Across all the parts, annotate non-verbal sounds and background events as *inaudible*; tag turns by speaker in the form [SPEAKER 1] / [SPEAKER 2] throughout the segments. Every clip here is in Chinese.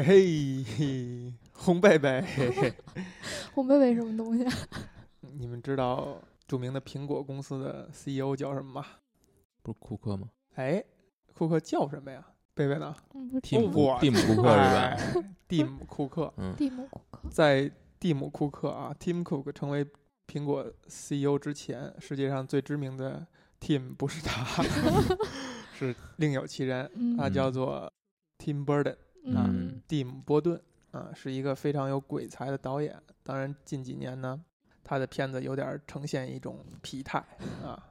[SPEAKER 1] 嘿嘿，红贝贝，*laughs*
[SPEAKER 2] 红贝贝什么东西？
[SPEAKER 1] 啊你们知道著名的苹果公司的 CEO 叫什么吗？
[SPEAKER 3] 不是库克吗？
[SPEAKER 1] 哎，库克叫什么呀？贝贝呢？
[SPEAKER 3] 蒂姆蒂姆库克是吧？
[SPEAKER 1] 哎蒂姆·库克
[SPEAKER 3] 嗯，
[SPEAKER 2] 蒂姆库克。
[SPEAKER 1] 在蒂姆·库克啊，Tim Cook 成为苹果 CEO 之前，世界上最知名的 Tim 不是他，*laughs* 是另有其人，
[SPEAKER 2] 嗯
[SPEAKER 1] 他叫做 Tim Burton。
[SPEAKER 2] 嗯
[SPEAKER 1] 蒂姆·波顿啊，是一个非常有鬼才的导演。当然，近几年呢，他的片子有点儿呈现一种疲态啊。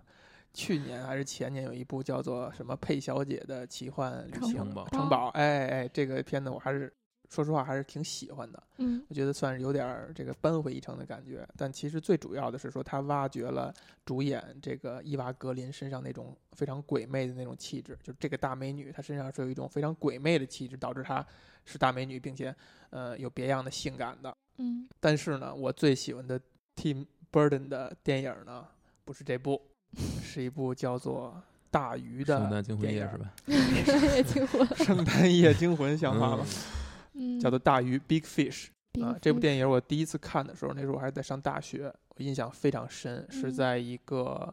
[SPEAKER 1] 去年还是前年有一部叫做什么《佩小姐的奇幻旅行》
[SPEAKER 3] 城堡
[SPEAKER 1] 城堡，哎哎，这个片子我还是说实话还是挺喜欢的。
[SPEAKER 2] 嗯
[SPEAKER 1] 我觉得算是有点儿这个扳回一城的感觉。但其实最主要的是说，他挖掘了主演这个伊娃·格林身上那种非常鬼魅的那种气质，就这个大美女，她身上是有一种非常鬼魅的气质，导致她是大美女，并且呃有别样的性感的。
[SPEAKER 2] 嗯
[SPEAKER 1] 但是呢，我最喜欢的 Tim Burton 的电影呢，不是这部，是一部叫做《大鱼》的
[SPEAKER 3] 圣诞惊魂
[SPEAKER 1] 电影
[SPEAKER 3] 夜是吧？
[SPEAKER 2] 也惊魂。
[SPEAKER 1] 《圣诞夜惊魂》像话吗？
[SPEAKER 2] 嗯，
[SPEAKER 1] 叫做《大鱼》（Big Fish）。啊，这部电影我第一次看的时候，那时候我还在上大学，我印象非常深，是
[SPEAKER 2] 嗯
[SPEAKER 1] 在一个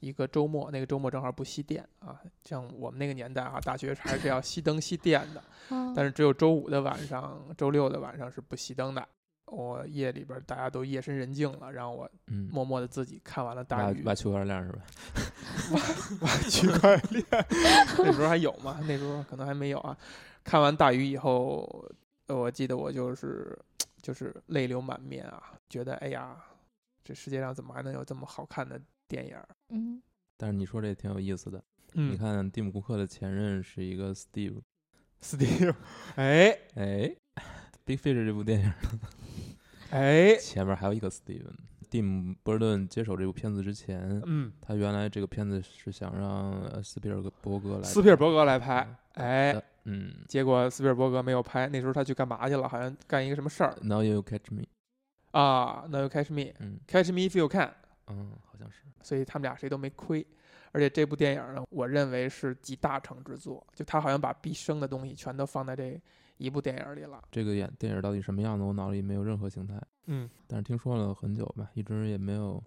[SPEAKER 1] 一个周末，那个周末正好不熄电啊，像我们那个年代啊，大学还是要熄灯熄电的，*laughs*
[SPEAKER 2] 啊，
[SPEAKER 1] 但是只有周五的晚上、周六的晚上是不熄灯的。我夜里边大家都夜深人静了，然后我
[SPEAKER 3] 嗯，
[SPEAKER 1] 默默的自己看完了《大鱼》
[SPEAKER 3] 挖挖区块链是吧？
[SPEAKER 1] 挖区块链，*laughs* 那时候还有吗？那时候可能还没有啊。看完大鱼以后，呃我记得我就是就是泪流满面啊，觉得哎呀，这世界上怎么还能有这么好看的电影儿？
[SPEAKER 2] 嗯
[SPEAKER 3] 但是你说这挺有意思的。
[SPEAKER 1] 嗯
[SPEAKER 3] 你看蒂姆·库克的前任是一个
[SPEAKER 1] Steve，，Steve，哎 *laughs*
[SPEAKER 3] 哎，《Big Fish》这部电影
[SPEAKER 1] 哎，
[SPEAKER 3] 前面还有一个 Steven。蒂姆·波顿接手这部片子之前，
[SPEAKER 1] 嗯，
[SPEAKER 3] 他原来这个片子是想让呃斯皮尔伯格来
[SPEAKER 1] 斯皮尔伯格来拍，哎
[SPEAKER 3] 的，嗯
[SPEAKER 1] 结果斯皮尔伯格没有拍，那时候他去干嘛去了？好像干一个什么事儿
[SPEAKER 3] ，Now You Catch Me，
[SPEAKER 1] 啊？Now you catch me,
[SPEAKER 3] 嗯
[SPEAKER 1] catch me if you can。
[SPEAKER 3] 嗯，好像是，
[SPEAKER 1] 所以他们俩谁都没亏。而且这部电影呢，我认为是集大成之作，就他好像把毕生的东西全都放在这一部电影里了。
[SPEAKER 3] 这个演电影到底什么样子，我脑里没有任何形态。
[SPEAKER 1] 嗯
[SPEAKER 3] 但是听说了很久吧，一直也没有。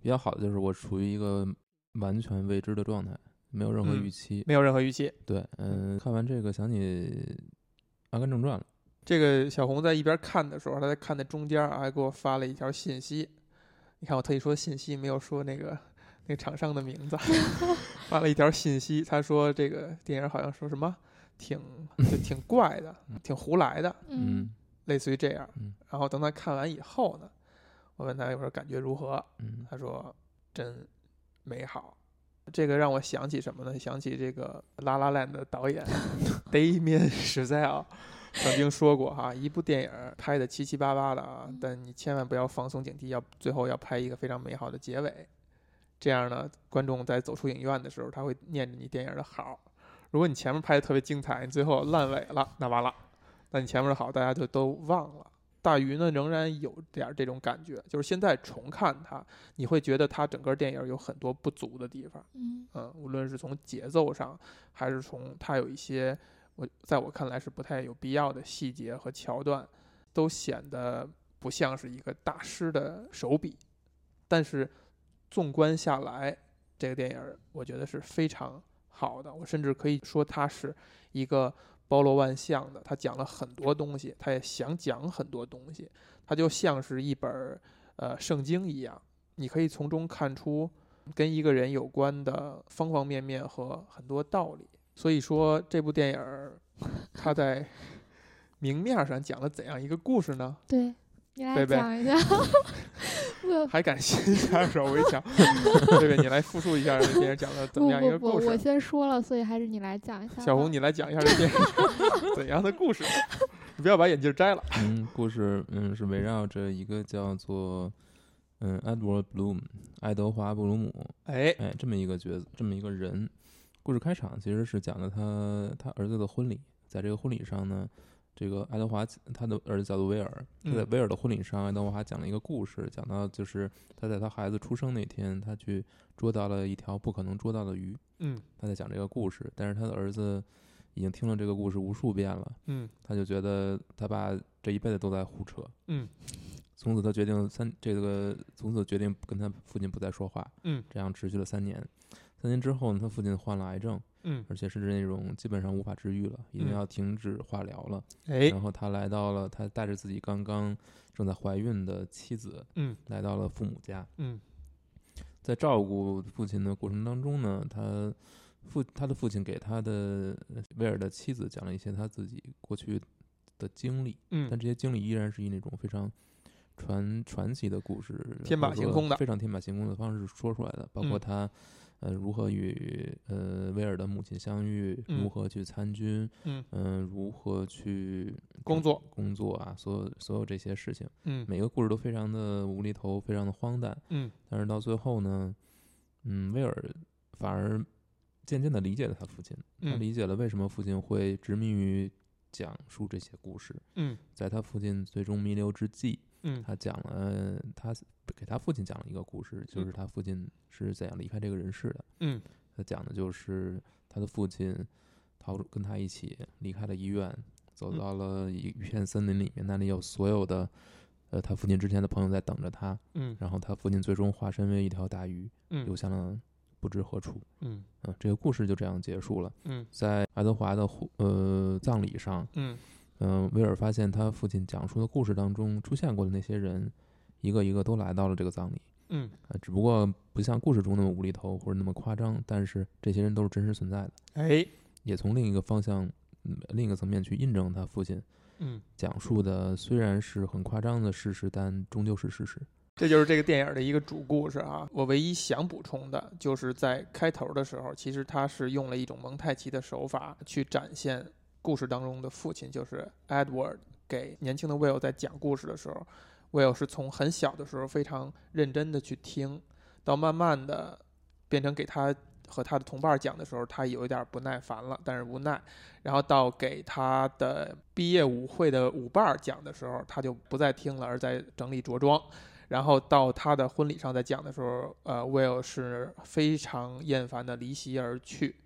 [SPEAKER 3] 比较好的就是我处于一个完全未知的状态，没有任何
[SPEAKER 1] 嗯
[SPEAKER 3] 预期。
[SPEAKER 1] 没有任何预期。
[SPEAKER 3] 对，嗯、看完这个想起《阿甘正传》了。
[SPEAKER 1] 这个小红在一边看的时候，她在看的中间啊，还给我发了一条信息。你看，我特意说信息，没有说那个那个厂商的名字，*laughs* 发了一条信息。他说这个电影好像说什么挺就挺怪的，挺胡来的，
[SPEAKER 2] 嗯
[SPEAKER 1] 类似于这样
[SPEAKER 3] 嗯。
[SPEAKER 1] 然后等他看完以后呢，我问他有时候感觉如何，
[SPEAKER 3] 嗯
[SPEAKER 1] 他说真美好。这个让我想起什么呢？想起这个《拉拉烂》的导演 *laughs* Damien Chazelle 曾经说过哈，一部电影拍的七七八八的啊，但你千万不要放松警惕，要最后要拍一个非常美好的结尾。这样呢，观众在走出影院的时候，他会念着你电影的好。如果你前面拍的特别精彩，你最后烂尾了，那完了，那你前面的好大家就都忘了。大鱼呢，仍然有点儿这种感觉，就是现在重看它，你会觉得它整个电影有很多不足的地方。
[SPEAKER 2] 嗯
[SPEAKER 1] 嗯，无论是从节奏上，还是从它有一些我在我看来是不太有必要的细节和桥段，都显得不像是一个大师的手笔。但是纵观下来，这个电影儿我觉得是非常好的，我甚至可以说它是一个包罗万象的。他讲了很多东西，他也想讲很多东西，它就像是一本儿呃圣经一样，你可以从中看出跟一个人有关的方方面面和很多道理。所以说，这部电影儿它在明面上讲了怎样一个故事呢？
[SPEAKER 2] 对，你来讲一下。不 *laughs* *laughs*
[SPEAKER 1] 还敢先下手为强？*laughs* 贝贝，你来复述一下这电影讲的怎么样一个
[SPEAKER 2] 不不，我
[SPEAKER 1] 故事？
[SPEAKER 2] 先说了，所以还是你来讲一下。
[SPEAKER 1] 小红，你来讲一下这电影怎样的故事？你 *laughs* 不要把眼镜摘了。
[SPEAKER 3] 嗯，故事嗯是围绕着一个叫做嗯 Edward Bloom 爱德华布鲁姆
[SPEAKER 1] 哎，
[SPEAKER 3] 哎这么一个角色，这么一个人。故事开场其实是讲的他他儿子的婚礼，在这个婚礼上呢，这个爱德华他的儿子叫做威尔，他在
[SPEAKER 1] 嗯
[SPEAKER 3] 威尔的婚礼上，爱德华讲了一个故事，讲到就是他在他孩子出生那天，他去捉到了一条不可能捉到的鱼，
[SPEAKER 1] 嗯
[SPEAKER 3] 他在讲这个故事，但是他的儿子已经听了这个故事无数遍了，
[SPEAKER 1] 嗯
[SPEAKER 3] 他就觉得他爸这一辈子都在胡扯。
[SPEAKER 1] 嗯
[SPEAKER 3] 从此他决定三这个从此决定跟他父亲不再说话，
[SPEAKER 1] 嗯
[SPEAKER 3] 这样持续了三年。三年之后呢，他父亲患了癌症，
[SPEAKER 1] 嗯，
[SPEAKER 3] 而且是那种基本上无法治愈了，已经
[SPEAKER 1] 嗯
[SPEAKER 3] 要停止化疗了。
[SPEAKER 1] 哎，
[SPEAKER 3] 然后他来到了，他带着自己刚刚正在怀孕的妻子，
[SPEAKER 1] 嗯
[SPEAKER 3] 来到了父母家。
[SPEAKER 1] 嗯
[SPEAKER 3] 在照顾父亲的过程当中呢，他父他的父亲给他的呃威尔的妻子讲了一些他自己过去的经历，但
[SPEAKER 1] 嗯
[SPEAKER 3] 这些经历依然是以那种非常传传奇的故事，
[SPEAKER 1] 天马行空的
[SPEAKER 3] 非常天马行空的方式说出来的，包括
[SPEAKER 1] 嗯
[SPEAKER 3] 他。呃，如何与呃威尔的母亲相遇？
[SPEAKER 1] 嗯
[SPEAKER 3] 如何去参军？
[SPEAKER 1] 嗯
[SPEAKER 3] 嗯、如何去
[SPEAKER 1] 工作
[SPEAKER 3] 工作啊？所有所有这些事情，
[SPEAKER 1] 嗯
[SPEAKER 3] 每个故事都非常的无厘头，非常的荒诞。
[SPEAKER 1] 嗯
[SPEAKER 3] 但是到最后呢，嗯，威尔反而渐渐的理解了他父亲，他
[SPEAKER 1] 嗯
[SPEAKER 3] 理解了为什么父亲会执迷于讲述这些故事。
[SPEAKER 1] 嗯
[SPEAKER 3] 在他父亲最终弥留之际，
[SPEAKER 1] 嗯。
[SPEAKER 3] 他讲了他给他父亲讲了一个故事，就
[SPEAKER 1] 嗯。
[SPEAKER 3] 是他父亲是怎样离开这个人世的。
[SPEAKER 1] 嗯。
[SPEAKER 3] 他讲的就是他的父亲逃跟他一起离开了医院，走
[SPEAKER 1] 嗯。
[SPEAKER 3] 到了一一片森林里面，那里有所有的呃他父亲之前的朋友在等着他，
[SPEAKER 1] 嗯。
[SPEAKER 3] 然后他父亲最终化身为一条大鱼，流
[SPEAKER 1] 嗯
[SPEAKER 3] 向了不知何处。
[SPEAKER 1] 嗯。
[SPEAKER 3] 嗯，这个故事就这样结束了。
[SPEAKER 1] 嗯。
[SPEAKER 3] 在爱德华的婚呃葬礼上，
[SPEAKER 1] 嗯
[SPEAKER 3] 嗯、威尔发现他父亲讲述的故事当中出现过的那些人，一个一个都来到了这个葬礼。
[SPEAKER 1] 嗯
[SPEAKER 3] 啊，只不过不像故事中那么无厘头或者那么夸张，但是这些人都是真实存在的，
[SPEAKER 1] 哎
[SPEAKER 3] 也从另一个方向、嗯、另一个层面去印证他父亲
[SPEAKER 1] 嗯，
[SPEAKER 3] 讲述的虽然是很夸张的事实，但终究是事实。
[SPEAKER 1] 这就是这个电影的一个主故事啊。我唯一想补充的就是在开头的时候，其实他是用了一种蒙太奇的手法去展现故事当中的父亲，就是 Edward 给年轻的 Will 在讲故事的时候，Will 是从很小的时候非常认真的去听，到慢慢的变成给他和他的同伴讲的时候，他有一点不耐烦了，但是无奈。然后到给他的毕业舞会的舞伴讲的时候，他就不再听了，而在整理着装。然后到他的婚礼上在讲的时候，呃，Will 是非常厌烦的离席而去，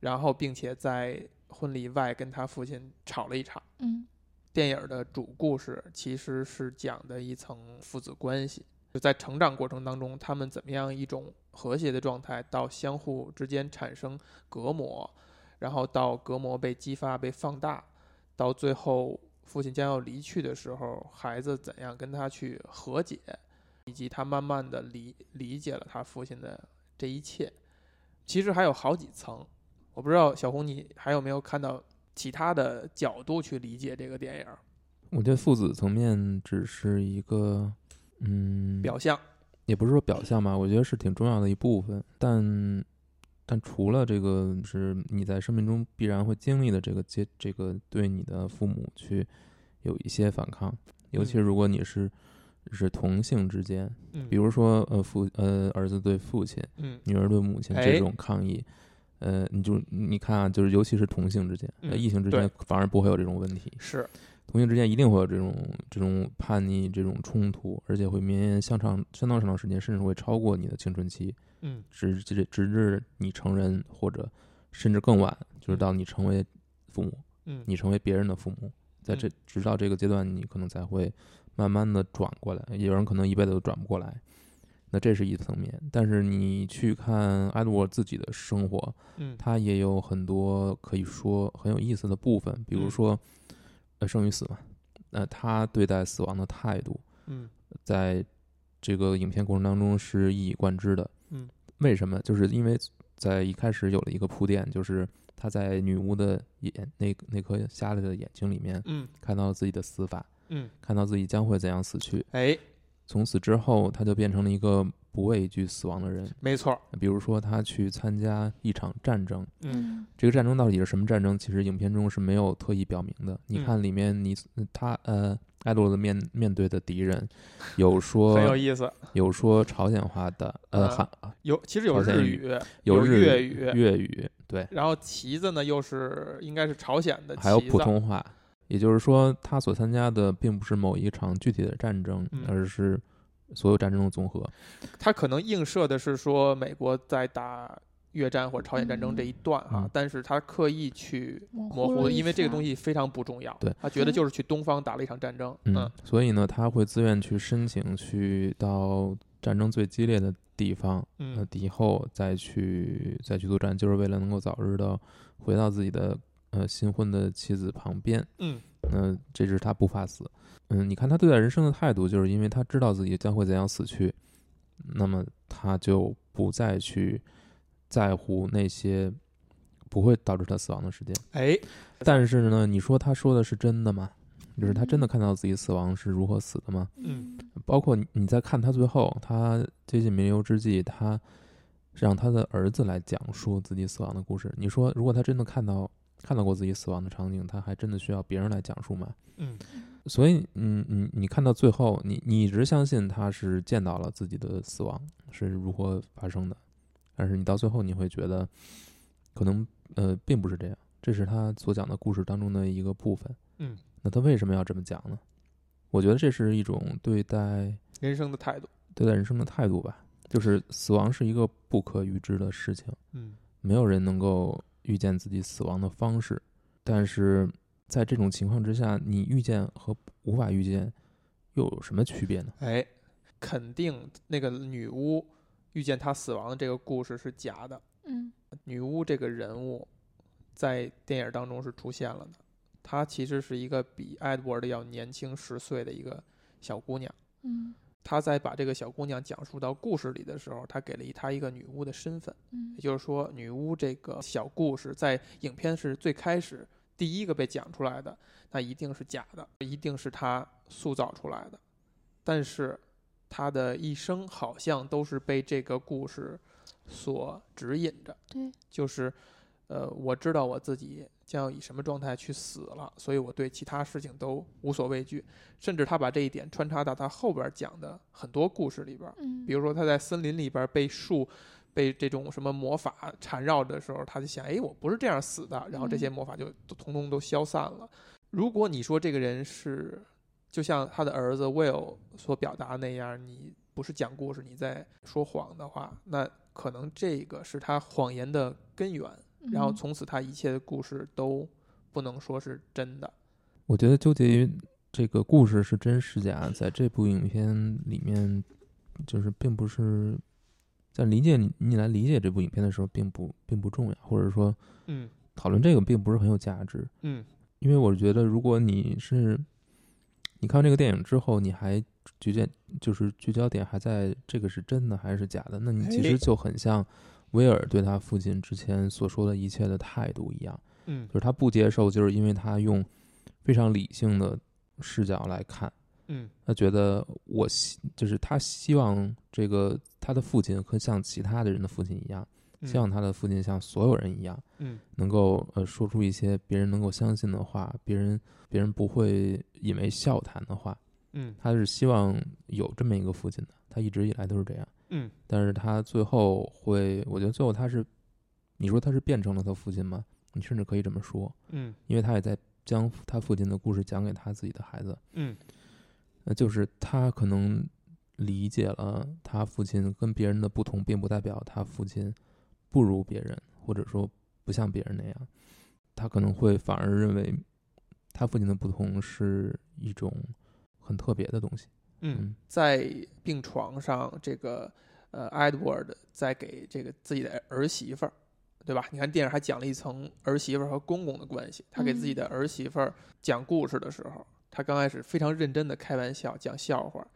[SPEAKER 1] 然后并且在婚礼外跟他父亲吵了一场。
[SPEAKER 2] 嗯
[SPEAKER 1] 电影的主故事其实是讲的一层父子关系，就在成长过程当中，他们怎么样一种和谐的状态，到相互之间产生隔膜，然后到隔膜被激发、被放大，到最后父亲将要离去的时候，孩子怎样跟他去和解，以及他慢慢的理理解了他父亲的这一切。其实还有好几层，我不知道小红你还有没有看到其他的角度去理解这个电影儿
[SPEAKER 3] 我觉得父子层面只是一个，嗯，
[SPEAKER 1] 表象。
[SPEAKER 3] 也不是说表象吧，我觉得是挺重要的一部分。但但除了这个，是你在生命中必然会经历的这个阶，这个对你的父母去有一些反抗，尤其如果你是是同性之间，
[SPEAKER 1] 嗯，
[SPEAKER 3] 比如说呃父呃儿子对父亲，
[SPEAKER 1] 嗯
[SPEAKER 3] 女儿对母亲
[SPEAKER 1] 哎
[SPEAKER 3] 这种抗议。呃，你就你看啊，就是尤其是同性之间，呃，
[SPEAKER 1] 嗯
[SPEAKER 3] 异性之间反而不会有这种问题。
[SPEAKER 1] 是
[SPEAKER 3] 同性之间一定会有这种这种叛逆、这种冲突，而且会绵延相长相当长时间，甚至会超过你的青春期，
[SPEAKER 1] 嗯
[SPEAKER 3] 直直直至你成人，或者甚至更晚，就是到你成为父母，
[SPEAKER 1] 嗯
[SPEAKER 3] 你成为别人的父母，在这直到这个阶段，你可能才会慢慢的转过来，有人可能一辈子都转不过来。那这是一层面，但是你去看艾德沃自己的生活，
[SPEAKER 1] 嗯。
[SPEAKER 3] 他也有很多可以说很有意思的部分，比如
[SPEAKER 1] 嗯。
[SPEAKER 3] 说，呃，生与死嘛，呃，他对待死亡的态度，
[SPEAKER 1] 嗯。
[SPEAKER 3] 在这个影片过程当中是一以贯之的。
[SPEAKER 1] 嗯，
[SPEAKER 3] 为什么？就是因为在一开始有了一个铺垫，就是他在女巫的眼那那颗瞎了的眼睛里面
[SPEAKER 1] 嗯。
[SPEAKER 3] 看到自己的死法，
[SPEAKER 1] 嗯，
[SPEAKER 3] 看到自己将会怎样死去。
[SPEAKER 1] 哎，
[SPEAKER 3] 从此之后，他就变成了一个不畏惧死亡的人。
[SPEAKER 1] 没错儿，
[SPEAKER 3] 比如说，他去参加一场战争，
[SPEAKER 1] 嗯
[SPEAKER 3] 这个战争到底是什么战争？其实影片中是没有特意表明的。你
[SPEAKER 1] 嗯
[SPEAKER 3] 看里面你，他呃，艾洛的面面对的敌人，*laughs* 有说
[SPEAKER 1] 很有意思。
[SPEAKER 3] 有说朝鲜话的，呃，
[SPEAKER 1] 呃
[SPEAKER 3] 韩
[SPEAKER 1] 有其实有
[SPEAKER 3] 朝鲜语
[SPEAKER 1] 日语，
[SPEAKER 3] 有日
[SPEAKER 1] 粤语，
[SPEAKER 3] 粤语，对，
[SPEAKER 1] 然后旗子呢又是应该是朝鲜的旗子，
[SPEAKER 3] 还有普通话。也就是说，他所参加的并不是某一场具体的战争，
[SPEAKER 1] 嗯
[SPEAKER 3] 而是所有战争的综合。
[SPEAKER 1] 他可能映射的是说美国在打越战或者朝鲜战争这一段啊，
[SPEAKER 3] 嗯
[SPEAKER 1] 但是他刻意去
[SPEAKER 2] 模
[SPEAKER 1] 模糊因为这个东西非常不重要。
[SPEAKER 3] 对
[SPEAKER 1] 他觉得就是去东方打了一场战争。
[SPEAKER 3] 嗯，所以呢，他会自愿去申请去到战争最激烈的地方，呃
[SPEAKER 1] 嗯，
[SPEAKER 3] 以后再去再去作战，就是为了能够早日的回到自己的呃新婚的妻子旁边。
[SPEAKER 1] 嗯
[SPEAKER 3] 那这是他不怕死。嗯，你看他对待人生的态度，就是因为他知道自己将会怎样死去，那么他就不再去在乎那些不会导致他死亡的事件。
[SPEAKER 1] 哎，
[SPEAKER 3] 但是呢，你说他说的是真的吗？就是他真的看到自己死亡是如何死的吗？
[SPEAKER 1] 嗯
[SPEAKER 3] 包括你你在看他最后，他接近弥留之际，他让他的儿子来讲述自己死亡的故事。你说，如果他真的看到看到过自己死亡的场景，他还真的需要别人来讲述吗？
[SPEAKER 1] 嗯
[SPEAKER 3] 所以，嗯，你你看到最后，你你一直相信他是见到了自己的死亡是如何发生的，但是你到最后你会觉得，可能呃并不是这样，这是他所讲的故事当中的一个部分。
[SPEAKER 1] 嗯，
[SPEAKER 3] 那他为什么要这么讲呢？我觉得这是一种对待
[SPEAKER 1] 人生的态度。
[SPEAKER 3] 对待人生的态度吧，就是死亡是一个不可预知的事情，
[SPEAKER 1] 嗯
[SPEAKER 3] 没有人能够预见自己死亡的方式，但是在这种情况之下，你预见和无法预见又有什么区别呢？
[SPEAKER 1] 哎，肯定那个女巫遇见她死亡的这个故事是假的。
[SPEAKER 2] 嗯
[SPEAKER 1] 女巫这个人物在电影当中是出现了的，她其实是一个比 Edward 要年轻十岁的一个小姑娘。
[SPEAKER 2] 嗯
[SPEAKER 1] 她在把这个小姑娘讲述到故事里的时候，他给了她一个女巫的身份，
[SPEAKER 2] 嗯
[SPEAKER 1] 也就是说，女巫这个小故事在影片是最开始第一个被讲出来的，那一定是假的，一定是她塑造出来的。但是她的一生好像都是被这个故事所指引着。
[SPEAKER 2] 对，
[SPEAKER 1] 就是，呃，我知道我自己将要以什么状态去死了，所以我对其他事情都无所畏惧。甚至他把这一点穿插到他后边讲的很多故事里边比如说他在森林里边被树、被这种什么魔法缠绕的时候，他就想，哎，我不是这样死的，然后这些魔法就都通通都消散了。如果你说这个人是，就像他的儿子 Will 所表达那样，你不是讲故事，你在说谎的话，那可能这个是他谎言的根源。然后
[SPEAKER 2] 嗯
[SPEAKER 1] 从此他一切的故事都不能说是真的。
[SPEAKER 3] 我觉得纠结于这个故事是真是假，在这部影片里面，就是并不是在理解你你来理解这部影片的时候，并不并不重要，或者说
[SPEAKER 1] 嗯
[SPEAKER 3] 讨论这个并不是很有价值。
[SPEAKER 1] 嗯
[SPEAKER 3] 因为我觉得，如果你是你看完这个电影之后，你还聚焦就是聚焦点还在这个是真的还是假的，那你其
[SPEAKER 1] 哎
[SPEAKER 3] 实就很像威尔对他父亲之前所说的一切的态度一样，
[SPEAKER 1] 嗯
[SPEAKER 3] 就是他不接受，就是因为他用非常理性的视角来看，
[SPEAKER 1] 嗯
[SPEAKER 3] 他觉得我希就是他希望这个他的父亲和像其他的人的父亲一样，
[SPEAKER 1] 嗯，
[SPEAKER 3] 希望他的父亲像所有人一样。
[SPEAKER 1] 嗯
[SPEAKER 3] 能够呃说出一些别人能够相信的话，别人别人不会引为笑谈的话。
[SPEAKER 1] 嗯
[SPEAKER 3] 他是希望有这么一个父亲的，他一直以来都是这样。
[SPEAKER 1] 嗯
[SPEAKER 3] 但是他最后会，我觉得最后他是，你说他是变成了他父亲吗？你甚至可以这么说，
[SPEAKER 1] 嗯
[SPEAKER 3] 因为他也在将他父亲的故事讲给他自己的孩子。
[SPEAKER 1] 嗯
[SPEAKER 3] 那，就是他可能理解了他父亲跟别人的不同，并不代表他父亲不如别人，或者说不像别人那样。他可能会反而认为他父亲的不同是一种很特别的东西。
[SPEAKER 1] 嗯
[SPEAKER 3] 嗯，
[SPEAKER 1] 在病床上，这个呃，Edward 在给这个自己的儿媳妇儿，对吧？你看电影还讲了一层儿媳妇儿和公公的关系。他给自己的儿媳妇儿讲故事的时候，他刚开始非常认真的开玩笑讲笑话，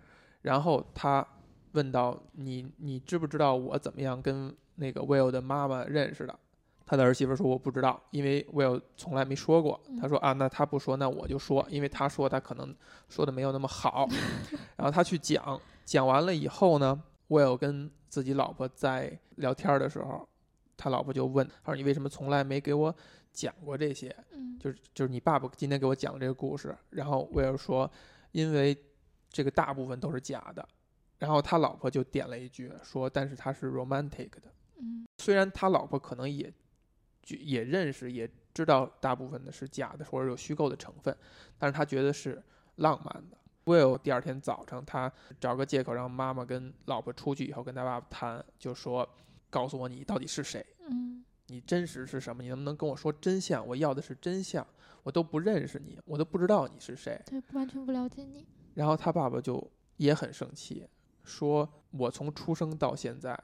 [SPEAKER 1] 然后他问到你你知不知道我怎么样跟那个 Will 的妈妈认识的？他的儿媳妇说我不知道，因为 Will 从来没说过。他说啊，那他不说，那我就说，因为他说他可能说的没有那么好。*laughs* 然后他去讲，讲完了以后呢，Will 跟自己老婆在聊天的时候，他老婆就问，他说你为什么从来没给我讲过这些？
[SPEAKER 2] 嗯
[SPEAKER 1] 就是就是你爸爸今天给我讲这个故事，然后威尔说，因为这个大部分都是假的，然后他老婆就点了一句说，但是他是 romantic 的，
[SPEAKER 2] 嗯
[SPEAKER 1] 虽然他老婆可能也就也认识也知道大部分的是假的或者有虚构的成分，但是他觉得是浪漫的。Will 第二天早上，他找个借口让妈妈跟老婆出去以后跟他爸爸谈，就说告诉我你到底是谁，
[SPEAKER 2] 嗯
[SPEAKER 1] 你真实是什么？你能不能跟我说真相？我要的是真相，我都不认识你，我都不知道你是谁。
[SPEAKER 2] 对，完全不了解你。
[SPEAKER 1] 然后他爸爸就也很生气，说我从出生到现在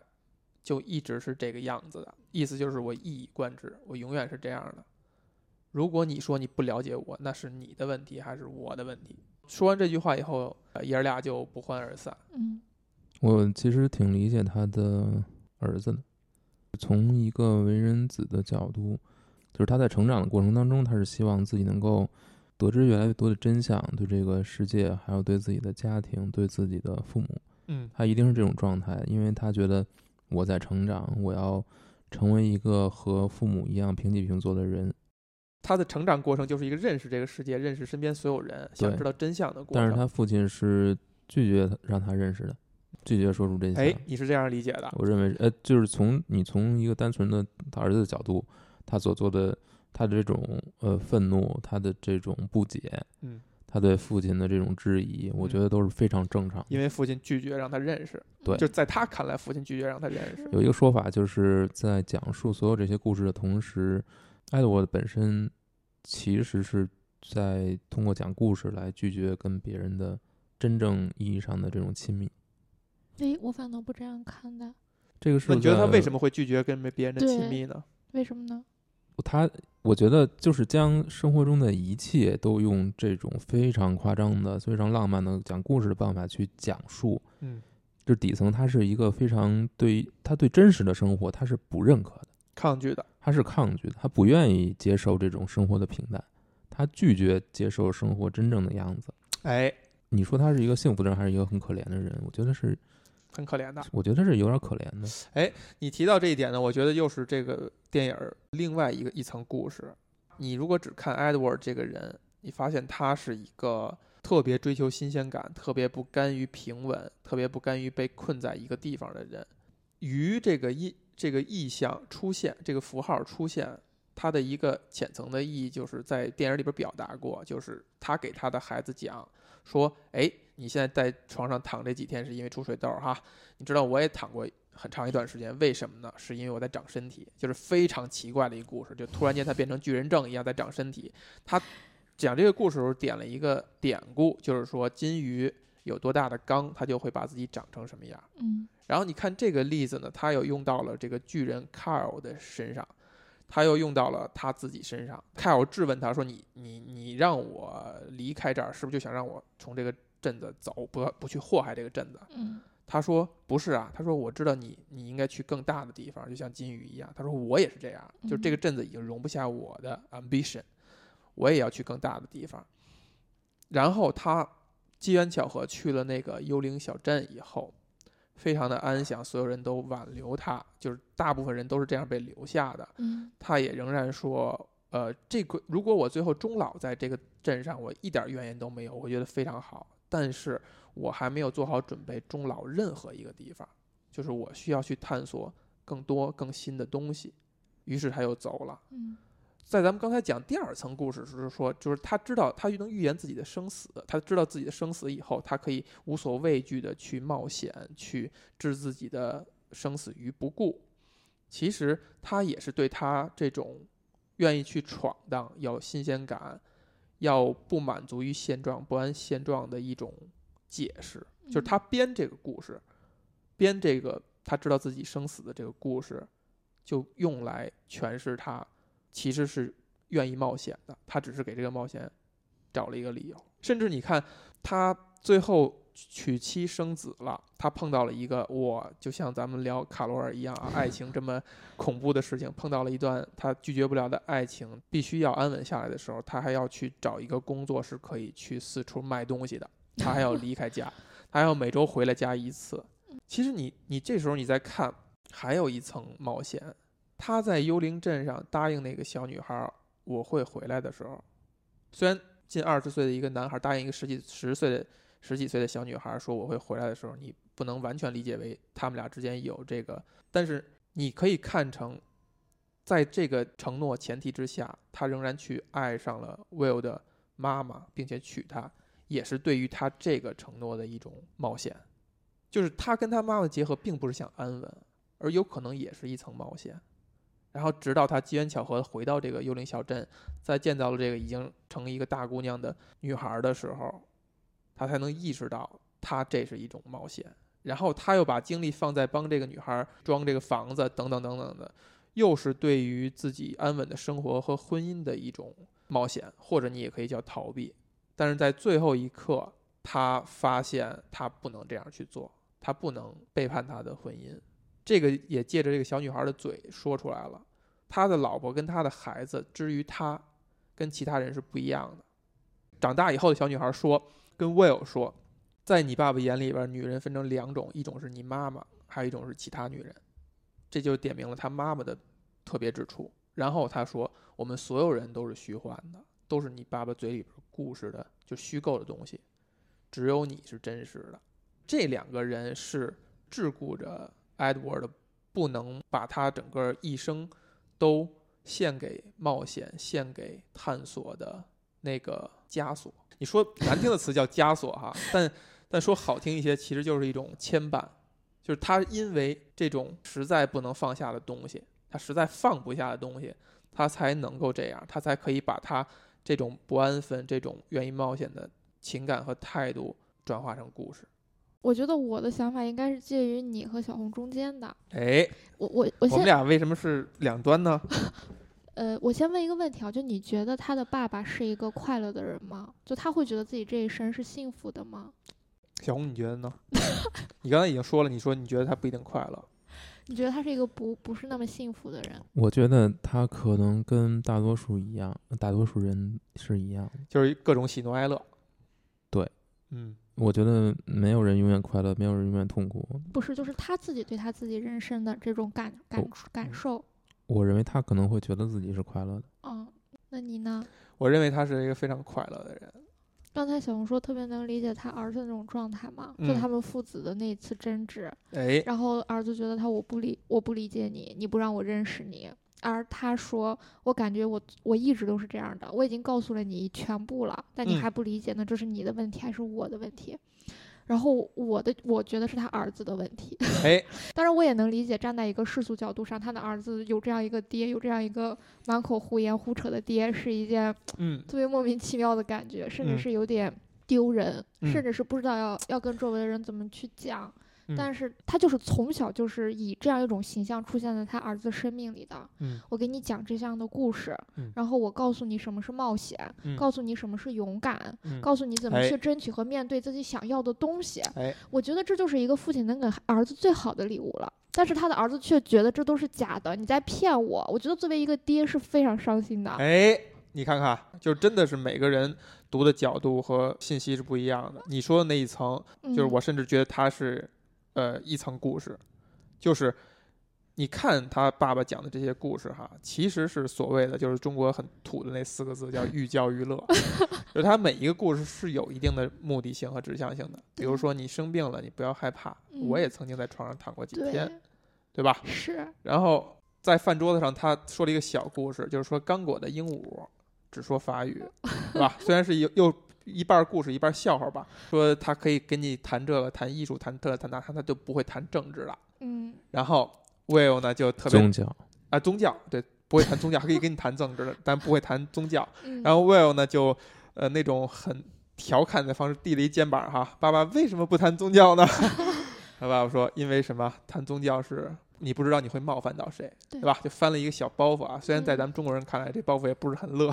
[SPEAKER 1] 就一直是这个样子的，意思就是我一以贯之，我永远是这样的。如果你说你不了解我，那是你的问题还是我的问题？说完这句话以后，呃爷儿俩就不欢而散。
[SPEAKER 2] 嗯
[SPEAKER 3] 我其实挺理解他的儿子的，从一个为人子的角度，就是他在成长的过程当中，他是希望自己能够得知越来越多的真相，对这个世界，还有对自己的家庭，对自己的父母，
[SPEAKER 1] 嗯
[SPEAKER 3] 他一定是这种状态，因为他觉得我在成长，我要成为一个和父母一样平起平坐的人。
[SPEAKER 1] 他的成长过程就是一个认识这个世界、认识身边所有人、想知道真相的过程。
[SPEAKER 3] 但是他父亲是拒绝让他认识的，拒绝说出真相。
[SPEAKER 1] 哎，你是这样理解的？
[SPEAKER 3] 我认为，呃，就是从你从一个单纯的他儿子的角度，他所做的，他的这种呃愤怒，他的这种不解，
[SPEAKER 1] 嗯，
[SPEAKER 3] 他对父亲的这种质疑，我觉
[SPEAKER 1] 嗯
[SPEAKER 3] 得都是非常正常。
[SPEAKER 1] 因为父亲拒绝让他认识，
[SPEAKER 3] 对
[SPEAKER 1] 就在他看来，父亲拒绝让他认识。
[SPEAKER 3] 有一个说法，就是在讲述所有这些故事的同时，艾德沃本身其实是在通过讲故事来拒绝跟别人的真正意义上的这种亲密。
[SPEAKER 2] 哎，我反倒不这样看待，
[SPEAKER 3] 这个是
[SPEAKER 1] 你觉得他为什？
[SPEAKER 3] 么
[SPEAKER 1] 会拒绝跟别人的亲密呢？
[SPEAKER 2] 为什么呢？
[SPEAKER 3] 他我觉得就是将生活中的一切都用这种非常夸张的、非常浪漫的讲故事的办法去讲述。
[SPEAKER 1] 嗯，
[SPEAKER 3] 就底层他是一个非常对他对真实的生活他是不认可的。
[SPEAKER 1] 抗拒的。
[SPEAKER 3] 他是抗拒的，他不愿意接受这种生活的平淡，他拒绝接受生活真正的样子。
[SPEAKER 1] 哎，
[SPEAKER 3] 你说他是一个幸福的人，还是一个很可怜的人？我觉得是，
[SPEAKER 1] 很可怜的。
[SPEAKER 3] 我觉得是有点可怜的。
[SPEAKER 1] 哎你提到这一点呢，我觉得又是这个电影儿另外一个一层故事。你如果只看 Edward 这个人，你发现他是一个特别追求新鲜感、特别不甘于平稳、特别不甘于被困在一个地方的人。鱼这个意这个意象出现，这个符号出现，它的一个浅层的意义就是在电影里边表达过，就是他给他的孩子讲说：“哎，你现在在床上躺这几天是因为出水痘儿哈，你知道我也躺过很长一段时间，为什么呢？是因为我在长身体，就是非常奇怪的一个故事，就突然间他变成巨人症一样在长身体。他讲这个故事的时候点了一个典故，就是说金鱼有多大的缸，它就会把自己长成什么样。
[SPEAKER 2] 嗯
[SPEAKER 1] 然后你看这个例子呢，他又用到了这个巨人 Carl 的身上，他又用到了他自己身上。Carl 质问他说：“你你你让我离开这儿，是不是就想让我从这个镇子走，不不去祸害这个镇子？”
[SPEAKER 2] 嗯
[SPEAKER 1] 他说：“不是啊，他说我知道你你应该去更大的地方，就像金鱼一样。他说我也是这样，就这个镇子已经容不下我的 ambition，我也要去更大的地方。”然后他机缘巧合去了那个幽灵小镇以后，非常的安详，所有人都挽留他，就是大部分人都是这样被留下的。
[SPEAKER 2] 嗯
[SPEAKER 1] 他也仍然说，呃，这个如果我最后终老在这个镇上，我一点怨言都没有，我觉得非常好。但是我还没有做好准备终老任何一个地方，就是我需要去探索更多更新的东西。于是他又走了。
[SPEAKER 2] 嗯
[SPEAKER 1] 在咱们刚才讲第二层故事时说，就是他知道他能预言自己的生死，他知道自己的生死以后，他可以无所畏惧的去冒险，去置自己的生死于不顾。其实他也是对他这种愿意去闯荡、要新鲜感、要不满足于现状、不安现状的一种解释。就是他编这个故事，编这个他知道自己生死的这个故事，就用来诠释他其实是愿意冒险的，他只是给这个冒险找了一个理由。甚至你看，他最后娶妻生子了，他碰到了一个我就像咱们聊卡罗尔一样啊，爱情这么恐怖的事情，碰到了一段他拒绝不了的爱情，必须要安稳下来的时候，他还要去找一个工作是可以去四处卖东西的，他还要离开家，他还要每周回来家一次。其实你你这时候你再看，还有一层冒险。他在幽灵镇上答应那个小女孩儿我会回来的时候，虽然近二十岁的一个男孩答应一个十几十岁的十几岁的小女孩说我会回来的时候，你不能完全理解为他们俩之间有这个，但是你可以看成，在这个承诺前提之下，他仍然去爱上了 Will 的妈妈，并且娶她，也是对于他这个承诺的一种冒险。就是他跟他妈妈结合，并不是想安稳，而有可能也是一层冒险。然后直到他机缘巧合回到这个幽灵小镇，再见到了这个已经成一个大姑娘的女孩的时候，他才能意识到他这是一种冒险。然后他又把精力放在帮这个女孩装这个房子等等等等的，又是对于自己安稳的生活和婚姻的一种冒险，或者你也可以叫逃避。但是在最后一刻，他发现他不能这样去做，他不能背叛他的婚姻。这个也借着这个小女孩的嘴说出来了，他的老婆跟他的孩子，至于他，跟其他人是不一样的。长大以后的小女孩说，跟 Will 说，在你爸爸眼里边，女人分成两种，一种是你妈妈，还有一种是其他女人。这就点明了他妈妈的特别之处。然后他说，我们所有人都是虚幻的，都是你爸爸嘴里边故事的，就虚构的东西，只有你是真实的。这两个人是桎梏着。Edward 不能把他整个一生都献给冒险、献给探索的那个枷锁。你说难听的词叫枷锁哈，但但说好听一些，其实就是一种牵绊。就是他因为这种实在不能放下的东西，他实在放不下的东西，他才能够这样，他才可以把他这种不安分、这种愿意冒险的情感和态度转化成故事。
[SPEAKER 2] 我觉得我的想法应该是介于你和小红中间的。
[SPEAKER 1] 哎，
[SPEAKER 2] 我我我
[SPEAKER 1] 我们俩为什么是两端呢？*laughs*
[SPEAKER 2] 呃，我先问一个问题啊，就你觉得他的爸爸是一个快乐的人吗？就他会觉得自己这一生是幸福的吗？*laughs*
[SPEAKER 1] 小红，你觉得呢？*laughs* 你刚才已经说了，你说你觉得他不一定快乐。
[SPEAKER 2] 你觉得他是一个不不是那么幸福的人？
[SPEAKER 3] 我觉得他可能跟大多数一样，大多数人是一样。
[SPEAKER 1] 就是各种喜怒哀乐。
[SPEAKER 3] 对，
[SPEAKER 1] 嗯，
[SPEAKER 3] 我觉得没有人永远快乐，没有人永远痛苦。
[SPEAKER 2] 不是，就是他自己对他自己人生的这种感感
[SPEAKER 3] 哦
[SPEAKER 2] 感受。
[SPEAKER 3] 我认为他可能会觉得自己是快乐的。
[SPEAKER 2] 嗯，那你呢？
[SPEAKER 1] 我认为他是一个非常快乐的人。
[SPEAKER 2] 刚才小红说特别能理解他儿子那种状态嘛，就
[SPEAKER 1] 嗯
[SPEAKER 2] 他们父子的那一次争执，
[SPEAKER 1] 哎，
[SPEAKER 2] 然后儿子觉得他我不理我不理解你，你不让我认识你，而他说我感觉我我一直都是这样的，我已经告诉了你全部了，但你
[SPEAKER 1] 嗯
[SPEAKER 2] 还不理解，那这是你的问题还是我的问题？然后我的我觉得是他儿子的问题，
[SPEAKER 1] 哎，*laughs*
[SPEAKER 2] 当然我也能理解，站在一个世俗角度上，他的儿子有这样一个爹，有这样一个满口胡言胡扯的爹，是一件
[SPEAKER 1] 嗯，
[SPEAKER 2] 特别莫名其妙的感觉，甚至
[SPEAKER 1] 嗯
[SPEAKER 2] 是有点丢人，
[SPEAKER 1] 嗯
[SPEAKER 2] 甚至是不知道要要跟周围的人怎么去讲。
[SPEAKER 1] 嗯
[SPEAKER 2] 但是他就是从小就是以这样一种形象出现在他儿子生命里的。
[SPEAKER 1] 嗯
[SPEAKER 2] 我给你讲这样的故事，
[SPEAKER 1] 嗯
[SPEAKER 2] 然后我告诉你什么是冒险，
[SPEAKER 1] 嗯
[SPEAKER 2] 告诉你什么是勇敢，
[SPEAKER 1] 嗯
[SPEAKER 2] 告诉你怎么
[SPEAKER 1] 哎
[SPEAKER 2] 去争取和面对自己想要的东西。
[SPEAKER 1] 哎，
[SPEAKER 2] 我觉得这就是一个父亲能给儿子最好的礼物了。但是他的儿子却觉得这都是假的，你在骗我。我觉得作为一个爹是非常伤心的。
[SPEAKER 1] 哎，你看看，就真的是每个人读的角度和信息是不一样的。你说的那一层，就是
[SPEAKER 2] 嗯
[SPEAKER 1] 我甚至觉得他是，呃，一层故事，就是你看他爸爸讲的这些故事哈，其实是所谓的就是中国很土的那四个字叫寓教于乐，*laughs* 就是他每一个故事是有一定的目的性和指向性的。比如说你生病了，你不要害怕，我也曾经在床上躺过几天，
[SPEAKER 2] 对，
[SPEAKER 1] 对吧？
[SPEAKER 2] 是，
[SPEAKER 1] 然后在饭桌子上，他说了一个小故事，就是说刚果的鹦鹉只说法语，是吧？虽然是又又一半故事一半笑话吧，说他可以跟你谈这个谈艺术谈这谈那，他他就不会谈政治了。
[SPEAKER 2] 嗯，
[SPEAKER 1] 然后 Will 呢就特别
[SPEAKER 3] 宗教，
[SPEAKER 1] 啊宗教对不会谈宗教，还可以跟你谈政治的，但不会谈宗教。*laughs*
[SPEAKER 2] 嗯
[SPEAKER 1] 然后 Will 呢就呃那种很调侃的方式递了一肩膀哈，爸爸为什么不谈宗教呢？他 *laughs* 爸爸说因为什么？谈宗教是你不知道你会冒犯到谁，
[SPEAKER 2] 对
[SPEAKER 1] 对吧？就翻了一个小包袱啊，虽然在
[SPEAKER 2] 嗯
[SPEAKER 1] 咱们中国人看来这包袱也不是很乐，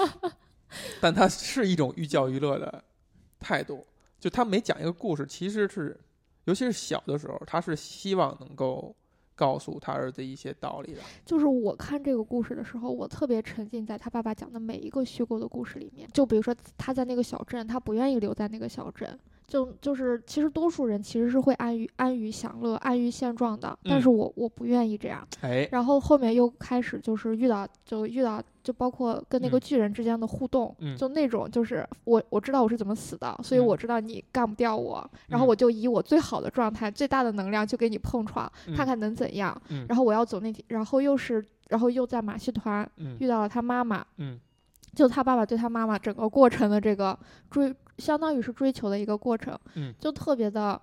[SPEAKER 1] *laughs* *laughs* 但他是一种寓教于乐的态度。就他每讲一个故事，其实是尤其是小的时候，他是希望能够告诉他儿子一些道理的。
[SPEAKER 2] 就是我看这个故事的时候，我特别沉浸在他爸爸讲的每一个虚构的故事里面。就比如说他在那个小镇，他不愿意留在那个小镇，就就是其实多数人其实是会安于安于享乐、安于现状的，但
[SPEAKER 1] 嗯。
[SPEAKER 2] 是我我不愿意这样。
[SPEAKER 1] 哎，
[SPEAKER 2] 然后后面又开始就是遇到就遇到就包括跟那个
[SPEAKER 1] 嗯。
[SPEAKER 2] 巨人之间的互动，
[SPEAKER 1] 嗯。
[SPEAKER 2] 就那种就是我我知道我是怎么死的，所以
[SPEAKER 1] 嗯。
[SPEAKER 2] 我知道你干不掉我，然后
[SPEAKER 1] 嗯。
[SPEAKER 2] 我就以我最好的状态、最大的能量就给你碰撞，看
[SPEAKER 1] 嗯。
[SPEAKER 2] 看能怎样。
[SPEAKER 1] 嗯。
[SPEAKER 2] 然后我要走那天，然后又是然后又在马戏团
[SPEAKER 1] 嗯。
[SPEAKER 2] 遇到了他妈妈，
[SPEAKER 1] 嗯。
[SPEAKER 2] 就他爸爸对他妈妈整个过程的这个追，相当于是追求的一个过程，
[SPEAKER 1] 嗯
[SPEAKER 2] 就特别的。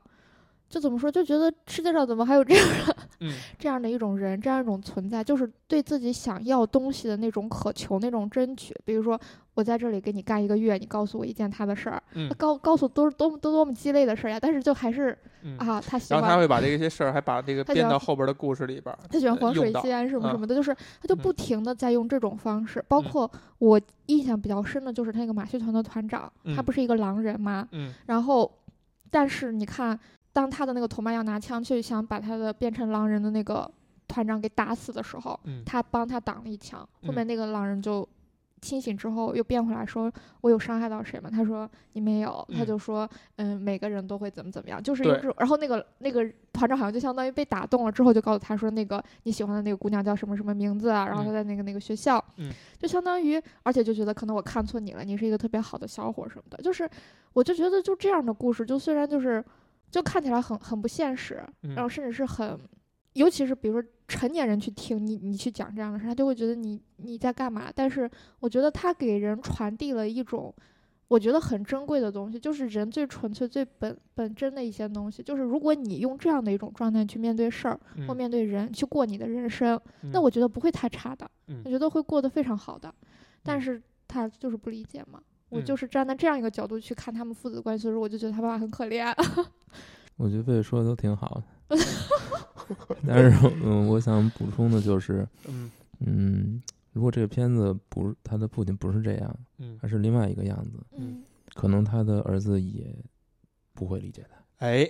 [SPEAKER 2] 就怎么说，就觉得世界上怎么还有这样 *laughs* *laughs* 这样的一种人，这样一种存在，就是对自己想要东西的那种渴求、那种争取。比如说，我在这里给你干一个月，你告诉我一件他的事儿，
[SPEAKER 1] 嗯
[SPEAKER 2] 他告告诉都是多么多多么鸡肋的事儿呀，但是就还是
[SPEAKER 1] 嗯。
[SPEAKER 2] 啊，他喜欢
[SPEAKER 1] 然后他
[SPEAKER 2] 欢
[SPEAKER 1] 会把这些事儿还把这个编到后边的故事里边儿。
[SPEAKER 2] 他喜欢黄水仙什么什
[SPEAKER 1] 嗯
[SPEAKER 2] 么的，就是他就
[SPEAKER 1] 嗯
[SPEAKER 2] 不停的在用这种方式。包
[SPEAKER 1] 嗯
[SPEAKER 2] 括我印象比较深的就是他那个马戏团的团长，他
[SPEAKER 1] 嗯
[SPEAKER 2] 不是一个狼人吗？
[SPEAKER 1] 嗯
[SPEAKER 2] 然后，但是你看，当他的那个同伴要拿枪去想把他的变成狼人的那个团长给打死的时候，
[SPEAKER 1] 嗯
[SPEAKER 2] 他帮他挡了一枪，后面
[SPEAKER 1] 嗯
[SPEAKER 2] 那个狼人就清醒之后又变回来说：“我有伤害到谁吗？”他说：“你没有。”他
[SPEAKER 1] 嗯
[SPEAKER 2] 就说：“嗯，每个人都会怎么怎么样，就是用
[SPEAKER 1] 对
[SPEAKER 2] 这种。”然后那个那个团长好像就相当于被打动了之后，就告诉他说：“那个你喜欢的那个姑娘叫什么什么名字啊？然后她
[SPEAKER 1] 嗯
[SPEAKER 2] 在那个那个学校，
[SPEAKER 1] 嗯
[SPEAKER 2] 就相当于，而且就觉得可能我看错你了，你是一个特别好的小伙什么的。就是，我就觉得就这样的故事，就虽然就是就看起来很很不现实，
[SPEAKER 1] 嗯
[SPEAKER 2] 然后甚至是很，尤其是比如说成年人去听你你去讲这样的事，他就会觉得你你在干嘛？但是我觉得他给人传递了一种我觉得很珍贵的东西，就是人最纯粹、最本本真的一些东西。就是如果你用这样的一种状态去面对事儿或
[SPEAKER 1] 嗯
[SPEAKER 2] 面对人，去过你的人生，那
[SPEAKER 1] 嗯
[SPEAKER 2] 我觉得不会太差的，
[SPEAKER 1] 嗯
[SPEAKER 2] 我觉得会过得非常好的。但
[SPEAKER 1] 嗯
[SPEAKER 2] 是他就是不理解嘛。我
[SPEAKER 1] 嗯
[SPEAKER 2] 就是站在这样一个角度去看他们父子关系的时候，我就觉得他爸爸很可怜。*laughs*
[SPEAKER 3] 我觉得贝贝说的都挺好的，但是嗯，我想补充的就是，
[SPEAKER 1] 嗯
[SPEAKER 3] 嗯，如果这个片子不是他的父亲不是这样，
[SPEAKER 1] 嗯，
[SPEAKER 3] 而是另外一个样子，
[SPEAKER 2] 嗯
[SPEAKER 3] 可能他的儿子也不会理解他。
[SPEAKER 1] 哎，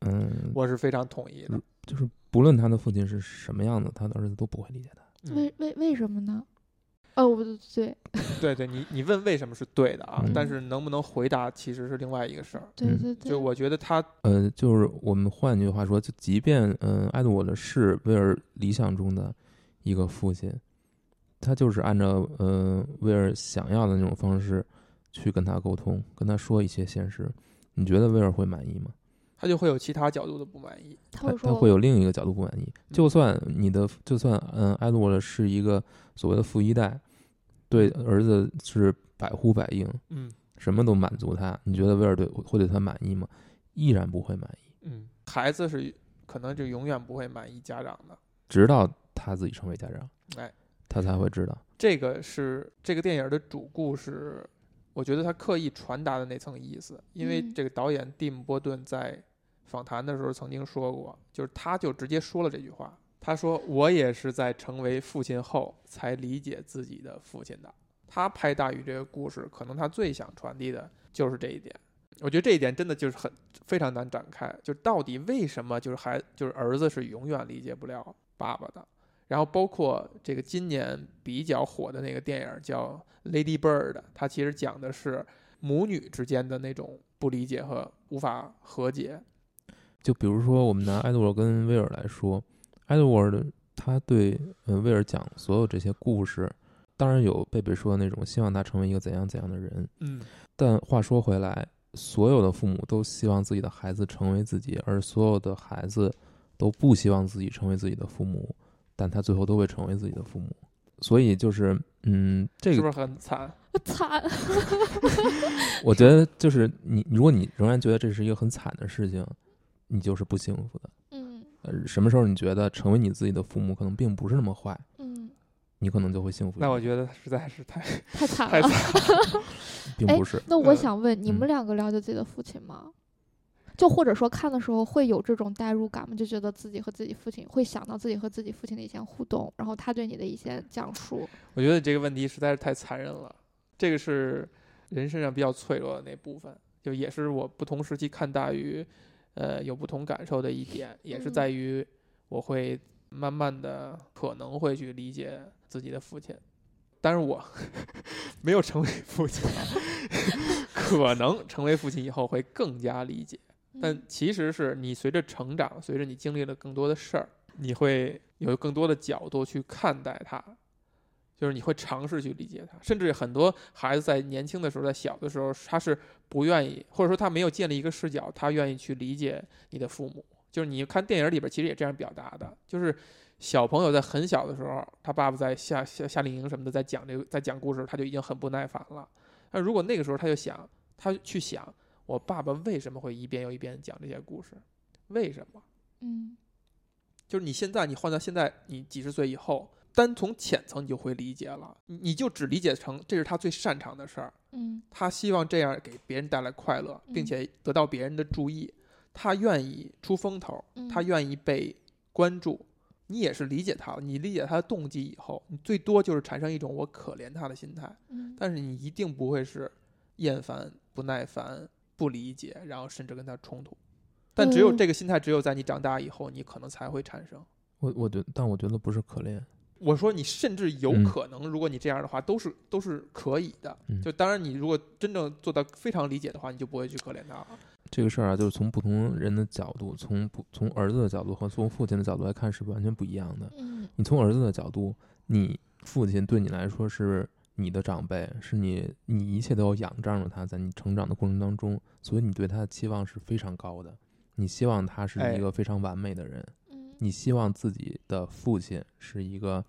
[SPEAKER 3] 嗯，
[SPEAKER 1] 我是非常同意的。
[SPEAKER 3] 就是不论他的父亲是什么样子，他的儿子都不会理解他。
[SPEAKER 1] 嗯
[SPEAKER 2] 为为为什么呢？哦，不对 *laughs* 对
[SPEAKER 1] 对对，你你问为什么是对的啊，
[SPEAKER 3] 嗯
[SPEAKER 1] 但是能不能回答其实是另外一个事儿。
[SPEAKER 3] 嗯
[SPEAKER 2] 对对对，
[SPEAKER 1] 就我觉得他
[SPEAKER 3] 呃，就是我们换句话说，就即便嗯，爱德沃的是威尔理想中的一个父亲，他就是按照呃威尔想要的那种方式去跟他沟通，跟他说一些现实。你觉得威尔会满意吗？
[SPEAKER 1] 他就会有其他角度的不满意。
[SPEAKER 3] 他
[SPEAKER 2] 会说
[SPEAKER 3] 会有另一个角度不满意。就算你的，就算嗯，艾德沃尔是一个所谓的富一代，对儿子是百呼百应，
[SPEAKER 1] 嗯
[SPEAKER 3] 什么都满足他，你觉得威尔对会对他满意吗？依然不会满意，
[SPEAKER 1] 嗯，孩子是可能就永远不会满意家长的。
[SPEAKER 3] 直到他自己成为家长，
[SPEAKER 1] 哎，
[SPEAKER 3] 他才会知道。
[SPEAKER 1] 这个是这个电影的主故事，我觉得他刻意传达的那层意思。因为
[SPEAKER 2] 嗯
[SPEAKER 1] 这个导演蒂姆·波顿在访谈的时候曾经说过，就是他就直接说了这句话，他说：“我也是在成为父亲后才理解自己的父亲的。”他拍大禹这个故事，可能他最想传递的就是这一点。我觉得这一点真的就是很非常难展开，就到底为什么就是孩就是儿子是永远理解不了爸爸的。然后包括这个今年比较火的那个电影叫《Lady Bird》，它其实讲的是母女之间的那种不理解和无法和解。
[SPEAKER 3] 就比如说，我们拿埃德沃跟威尔来说，埃德沃尔的他对嗯威尔讲所有这些故事，当然有贝贝说的那种希望他成为一个怎样怎样的人，
[SPEAKER 1] 嗯
[SPEAKER 3] 但话说回来，所有的父母都希望自己的孩子成为自己，而所有的孩子都不希望自己成为自己的父母，但他最后都会成为自己的父母。所以就是，嗯，这个
[SPEAKER 1] 是不是很惨？
[SPEAKER 2] 惨，*laughs* *laughs*
[SPEAKER 3] 我觉得就是你，如果你仍然觉得这是一个很惨的事情，你就是不幸福的。什么时候你觉得成为你自己的父母可能并不是那么坏，
[SPEAKER 2] 嗯，
[SPEAKER 3] 你可能就会幸福。
[SPEAKER 1] 那我觉得实在是太 *laughs*
[SPEAKER 2] 太惨 *laughs* 了。*laughs*
[SPEAKER 3] 并不是。
[SPEAKER 2] 那我
[SPEAKER 1] 嗯
[SPEAKER 2] 想问，你们
[SPEAKER 3] 嗯
[SPEAKER 2] 两个了解自己的父亲吗？就或者说看的时候会有这种代入感吗？就觉得自己和自己父亲会想到自己和自己父亲的一些互动，然后他对你的一些讲述。
[SPEAKER 1] 我觉得这个问题实在是太残忍了。这个是人身上比较脆弱的那部分，就也是我不同时期看大鱼，呃，有不同感受的一点，也是
[SPEAKER 2] 嗯。
[SPEAKER 1] 在于我会慢慢的可能会去理解自己的父亲，但是我 *laughs* 没有成为父亲啊，*laughs* 可能成为父亲以后会更加理解。但
[SPEAKER 2] 嗯。
[SPEAKER 1] 其实是你随着成长，随着你经历了更多的事儿，你会有更多的角度去看待他，就是你会尝试去理解他。甚至很多孩子在年轻的时候，在小的时候，他是不愿意，或者说他没有建立一个视角，他愿意去理解你的父母。就是你看电影里边，其实也这样表达的，就是小朋友在很小的时候，他爸爸在夏夏夏令营什么的，在讲这个在讲故事，他就已经很不耐烦了。那如果那个时候他就想，他去想。我爸爸为什么会一遍又一遍地讲这些故事？为什么？
[SPEAKER 2] 嗯
[SPEAKER 1] 就是你现在你换到现在，你几十岁以后，单从浅层你就会理解了，你你就只理解成这是他最擅长的事儿，
[SPEAKER 2] 嗯
[SPEAKER 1] 他希望这样给别人带来快乐，并
[SPEAKER 2] 嗯
[SPEAKER 1] 且得到别人的注意，他愿意出风头，他
[SPEAKER 2] 嗯
[SPEAKER 1] 愿意被关注。你也是理解他了，你理解他的动机以后，你最多就是产生一种我可怜他的心态，
[SPEAKER 2] 嗯
[SPEAKER 1] 但是你一定不会是厌烦、不耐烦、不理解，然后甚至跟他冲突。但只有
[SPEAKER 2] 嗯
[SPEAKER 1] 这个心态，只有在你长大以后，你可能才会产生。
[SPEAKER 3] 我我觉，但我觉得不是可怜，
[SPEAKER 1] 我说你甚至有
[SPEAKER 3] 嗯
[SPEAKER 1] 可能，如果你这样的话，都是都是可以的。
[SPEAKER 3] 嗯
[SPEAKER 1] 就当然，你如果真正做到非常理解的话，你就不会去可怜他了。
[SPEAKER 3] 这个事儿啊，就是从不同人的角度，从不从儿子的角度和从父亲的角度来看是完全不一样的。
[SPEAKER 2] 嗯
[SPEAKER 3] 你从儿子的角度，你父亲对你来说是你的长辈，是你你一切都要仰仗着他，在你成长的过程当中，所以你对他的期望是非常高的。你希望他是
[SPEAKER 1] 哎
[SPEAKER 3] 一个非常完美的人，
[SPEAKER 2] 嗯，
[SPEAKER 3] 你希望自己的父亲是一个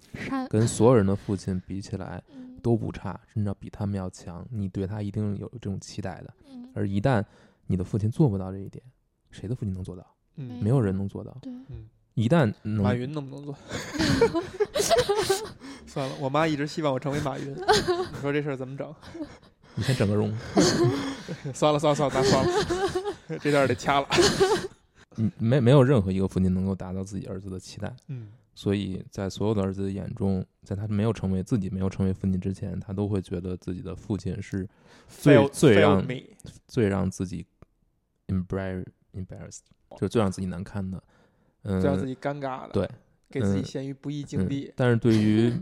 [SPEAKER 3] 跟所有人的父亲比起来
[SPEAKER 2] 嗯
[SPEAKER 3] 都不差，甚至比他们要强。你对他一定有这种期待的。
[SPEAKER 2] 嗯
[SPEAKER 3] 而一旦你的父亲做不到这一点，谁的父亲能做到？
[SPEAKER 1] 嗯
[SPEAKER 3] 没有人能做到。
[SPEAKER 2] 对
[SPEAKER 3] 一旦能
[SPEAKER 1] 马云能不能做？*laughs* 算了，我妈一直希望我成为马云。你说这事儿怎么整？
[SPEAKER 3] 你先整个容，
[SPEAKER 1] 算了算了算了，咱算了，*laughs* 这段儿得掐了。
[SPEAKER 3] 嗯，没没有任何一个父亲能够达到自己儿子的期待。
[SPEAKER 1] 嗯
[SPEAKER 3] 所以在所有的儿子的眼中，在他没有成为自己没有成为父亲之前，他都会觉得自己的父亲是最
[SPEAKER 1] Fail-
[SPEAKER 3] 最让
[SPEAKER 1] me
[SPEAKER 3] 最让自己 embarrass embarrassed，就是最让自己难堪的。嗯，
[SPEAKER 1] 最让自己尴尬的，
[SPEAKER 3] 对，
[SPEAKER 1] 给自己
[SPEAKER 3] 嗯
[SPEAKER 1] 陷于不义境
[SPEAKER 3] 嗯
[SPEAKER 1] 地。
[SPEAKER 3] 但是对于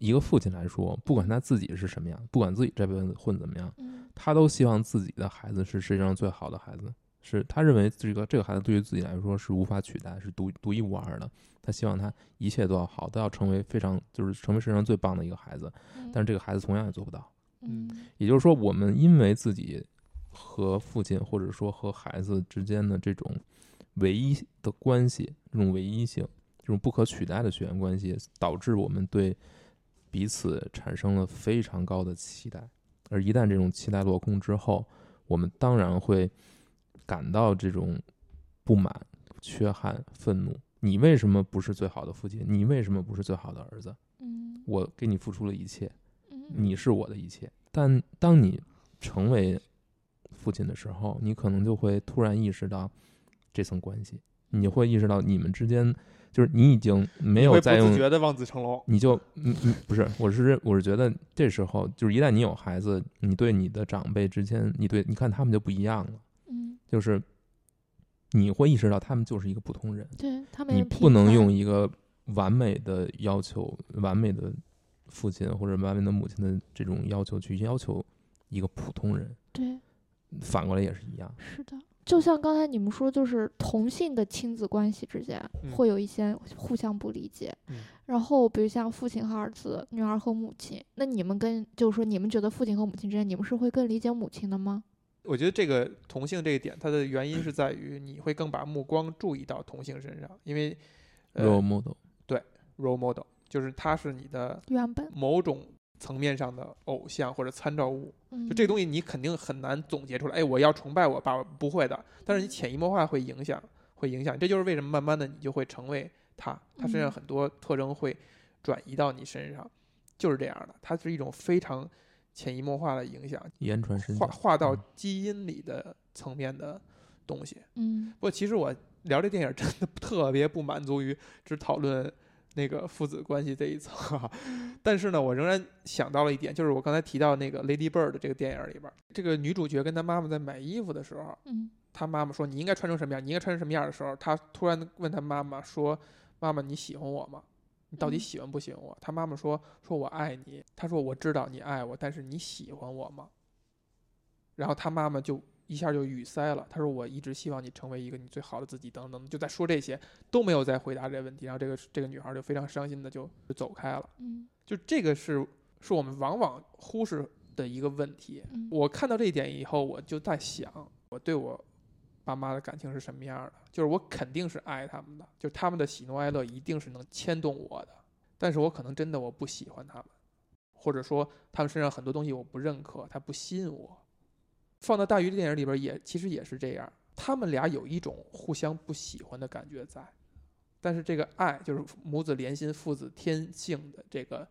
[SPEAKER 3] 一个父亲来说，不管他自己是什么样，不管自己这辈子混怎么样，
[SPEAKER 2] 嗯
[SPEAKER 3] 他都希望自己的孩子是世界上最好的孩子，是他认为这个这个孩子对于自己来说是无法取代，是独独一无二的。他希望他一切都要好，都要成为非常就是成为世界上最棒的一个孩子。
[SPEAKER 2] 嗯
[SPEAKER 3] 但是这个孩子同样也做不到。
[SPEAKER 2] 嗯
[SPEAKER 3] 也就是说，我们因为自己和父亲或者说和孩子之间的这种唯一的关系，这种唯一性，这种不可取代的血缘关系，导致我们对彼此产生了非常高的期待。而一旦这种期待落空之后，我们当然会感到这种不满、缺憾、愤怒。你为什么不是最好的父亲？你为什么不是最好的儿子？
[SPEAKER 2] 嗯
[SPEAKER 3] 我给你付出了一切，
[SPEAKER 2] 嗯
[SPEAKER 3] 你是我的一切。但当你成为父亲的时候，你可能就会突然意识到这层关系，你会意识到你们之间就是你已经没有再用
[SPEAKER 1] 觉的望子成龙。
[SPEAKER 3] 你就嗯嗯不是，我是认我是觉得这时候就是一旦你有孩子，你对你的长辈之间，你对你看他们就不一样了，
[SPEAKER 2] 嗯，
[SPEAKER 3] 就是你会意识到他们就是一个普通人，
[SPEAKER 2] 对他们
[SPEAKER 3] 你
[SPEAKER 2] 也
[SPEAKER 3] 不能用一个完美的要求、完美的父亲或者完美的母亲的这种要求去要求一个普通人，
[SPEAKER 2] 对
[SPEAKER 3] 反过来也是一样。
[SPEAKER 2] 是的，就像刚才你们说，就是同性的亲子关系之间
[SPEAKER 1] 嗯
[SPEAKER 2] 会有一些互相不理解。
[SPEAKER 1] 嗯
[SPEAKER 2] 然后，比如像父亲和儿子、女儿和母亲，那你们跟就是说，你们觉得父亲和母亲之间，你们是会更理解母亲的吗？
[SPEAKER 1] 我觉得这个同性这一点，它的原因是在于你会更把目光注意到同性身上，因为呃
[SPEAKER 3] role model，对
[SPEAKER 1] role model 就是他是你的
[SPEAKER 2] 原本，
[SPEAKER 1] 某种层面上的偶像或者参照物。
[SPEAKER 2] 嗯，
[SPEAKER 1] 就这个东西，你肯定很难总结出来。哎，我要崇拜我爸，不会的。但是你潜移默化会影响，会影响。这就是为什么慢慢的你就会成为他，他身上
[SPEAKER 2] 嗯
[SPEAKER 1] 很多特征会转移到你身上，就是这样的。它是一种非常潜移默化的影响，
[SPEAKER 3] 言传身
[SPEAKER 1] 划
[SPEAKER 3] 教。
[SPEAKER 1] 划到
[SPEAKER 3] 嗯
[SPEAKER 1] 基因里的层面的东西。
[SPEAKER 2] 嗯
[SPEAKER 1] 不过其实我聊这电影真的特别不满足于只讨论那个父子关系这一层啊，但是呢，我仍然想到了一点，就是我刚才提到那个《Lady Bird》这个电影里边儿，这个女主角跟她妈妈在买衣服的时候，
[SPEAKER 2] 嗯
[SPEAKER 1] 她妈妈说你应该穿成什么样，你应该穿成什么样的时候，她突然问她妈妈说：“妈妈，你喜欢我吗？你到底
[SPEAKER 2] 嗯
[SPEAKER 1] 喜欢不喜欢我？”他妈妈说：“说我爱你。”他说：“我知道你爱我，但是你喜欢我吗？”然后他妈妈就一下就语塞了。他说：“我一直希望你成为一个你最好的自己，等等，就在说这些，都没有再回答这个问题。然后这个这个女孩就非常伤心的就就走开了。
[SPEAKER 2] 嗯
[SPEAKER 1] 就这个是是我们往往忽视的一个问题。
[SPEAKER 2] 嗯
[SPEAKER 1] 我看到这一点以后，我就在想，我对我爸妈的感情是什么样的？就是我肯定是爱他们的，就是他们的喜怒哀乐一定是能牵动我的，但是我可能真的我不喜欢他们，或者说他们身上很多东西我不认可，他不吸引我。放到大鱼的电影里边也其实也是这样，他们俩有一种互相不喜欢的感觉在，但是这个爱就是母子连心、父子天性的这个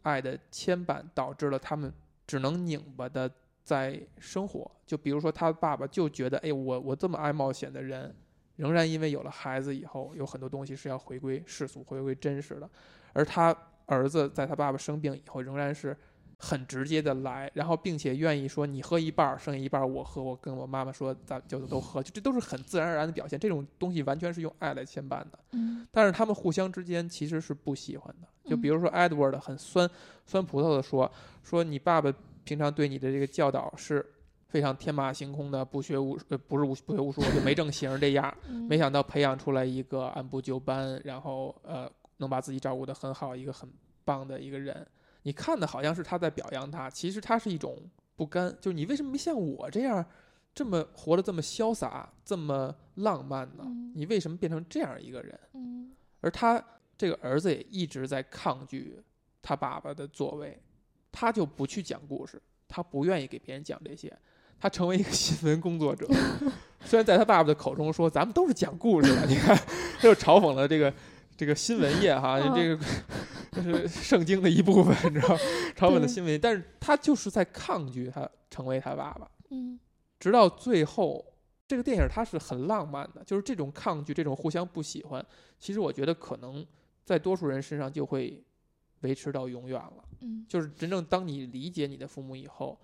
[SPEAKER 1] 爱的牵绊，导致了他们只能拧巴的在生活。就比如说，他爸爸就觉得，哎，我我这么爱冒险的人，仍然因为有了孩子以后，有很多东西是要回归世俗、回归真实的，而他儿子在他爸爸生病以后，仍然是。很直接的来，然后并且愿意说你喝一半儿，剩下一半儿我喝。我跟我妈妈说，咱就都喝，就这都是很自然而然的表现。这种东西完全是用爱来牵绊的。
[SPEAKER 2] 嗯
[SPEAKER 1] 但是他们互相之间其实是不喜欢的。就比
[SPEAKER 2] 嗯
[SPEAKER 1] 如说 Edward 很酸酸葡萄的说，说你爸爸平常对你的这个教导是非常天马行空的，不学无呃不是无不学无术就没正形儿这样。
[SPEAKER 2] 嗯，
[SPEAKER 1] 没想到培养出来一个按部就班，然后呃能把自己照顾得很好，一个很棒的一个人。你看的好像是他在表扬他，其实他是一种不甘，就是你为什么没像我这样这么活得这么潇洒，这么浪漫呢？
[SPEAKER 2] 嗯
[SPEAKER 1] 你为什么变成这样一个人？
[SPEAKER 2] 嗯
[SPEAKER 1] 而他这个儿子也一直在抗拒他爸爸的作为，他就不去讲故事，他不愿意给别人讲这些，他成为一个 *laughs* 新闻工作者。*laughs* 虽然在他爸爸的口中说咱们都是讲故事的，你看，他就嘲讽了这个这个新闻业哈，
[SPEAKER 2] 嗯
[SPEAKER 1] 这个这是圣经的一部分，你知道，嘲讽的新闻业，但是他就是在抗拒他成为他爸爸。
[SPEAKER 2] 嗯
[SPEAKER 1] 直到最后，这个电影它是很浪漫的，就是这种抗拒，这种互相不喜欢，其实我觉得可能在多数人身上就会维持到永远了。
[SPEAKER 2] 嗯
[SPEAKER 1] 就是真正当你理解你的父母以后，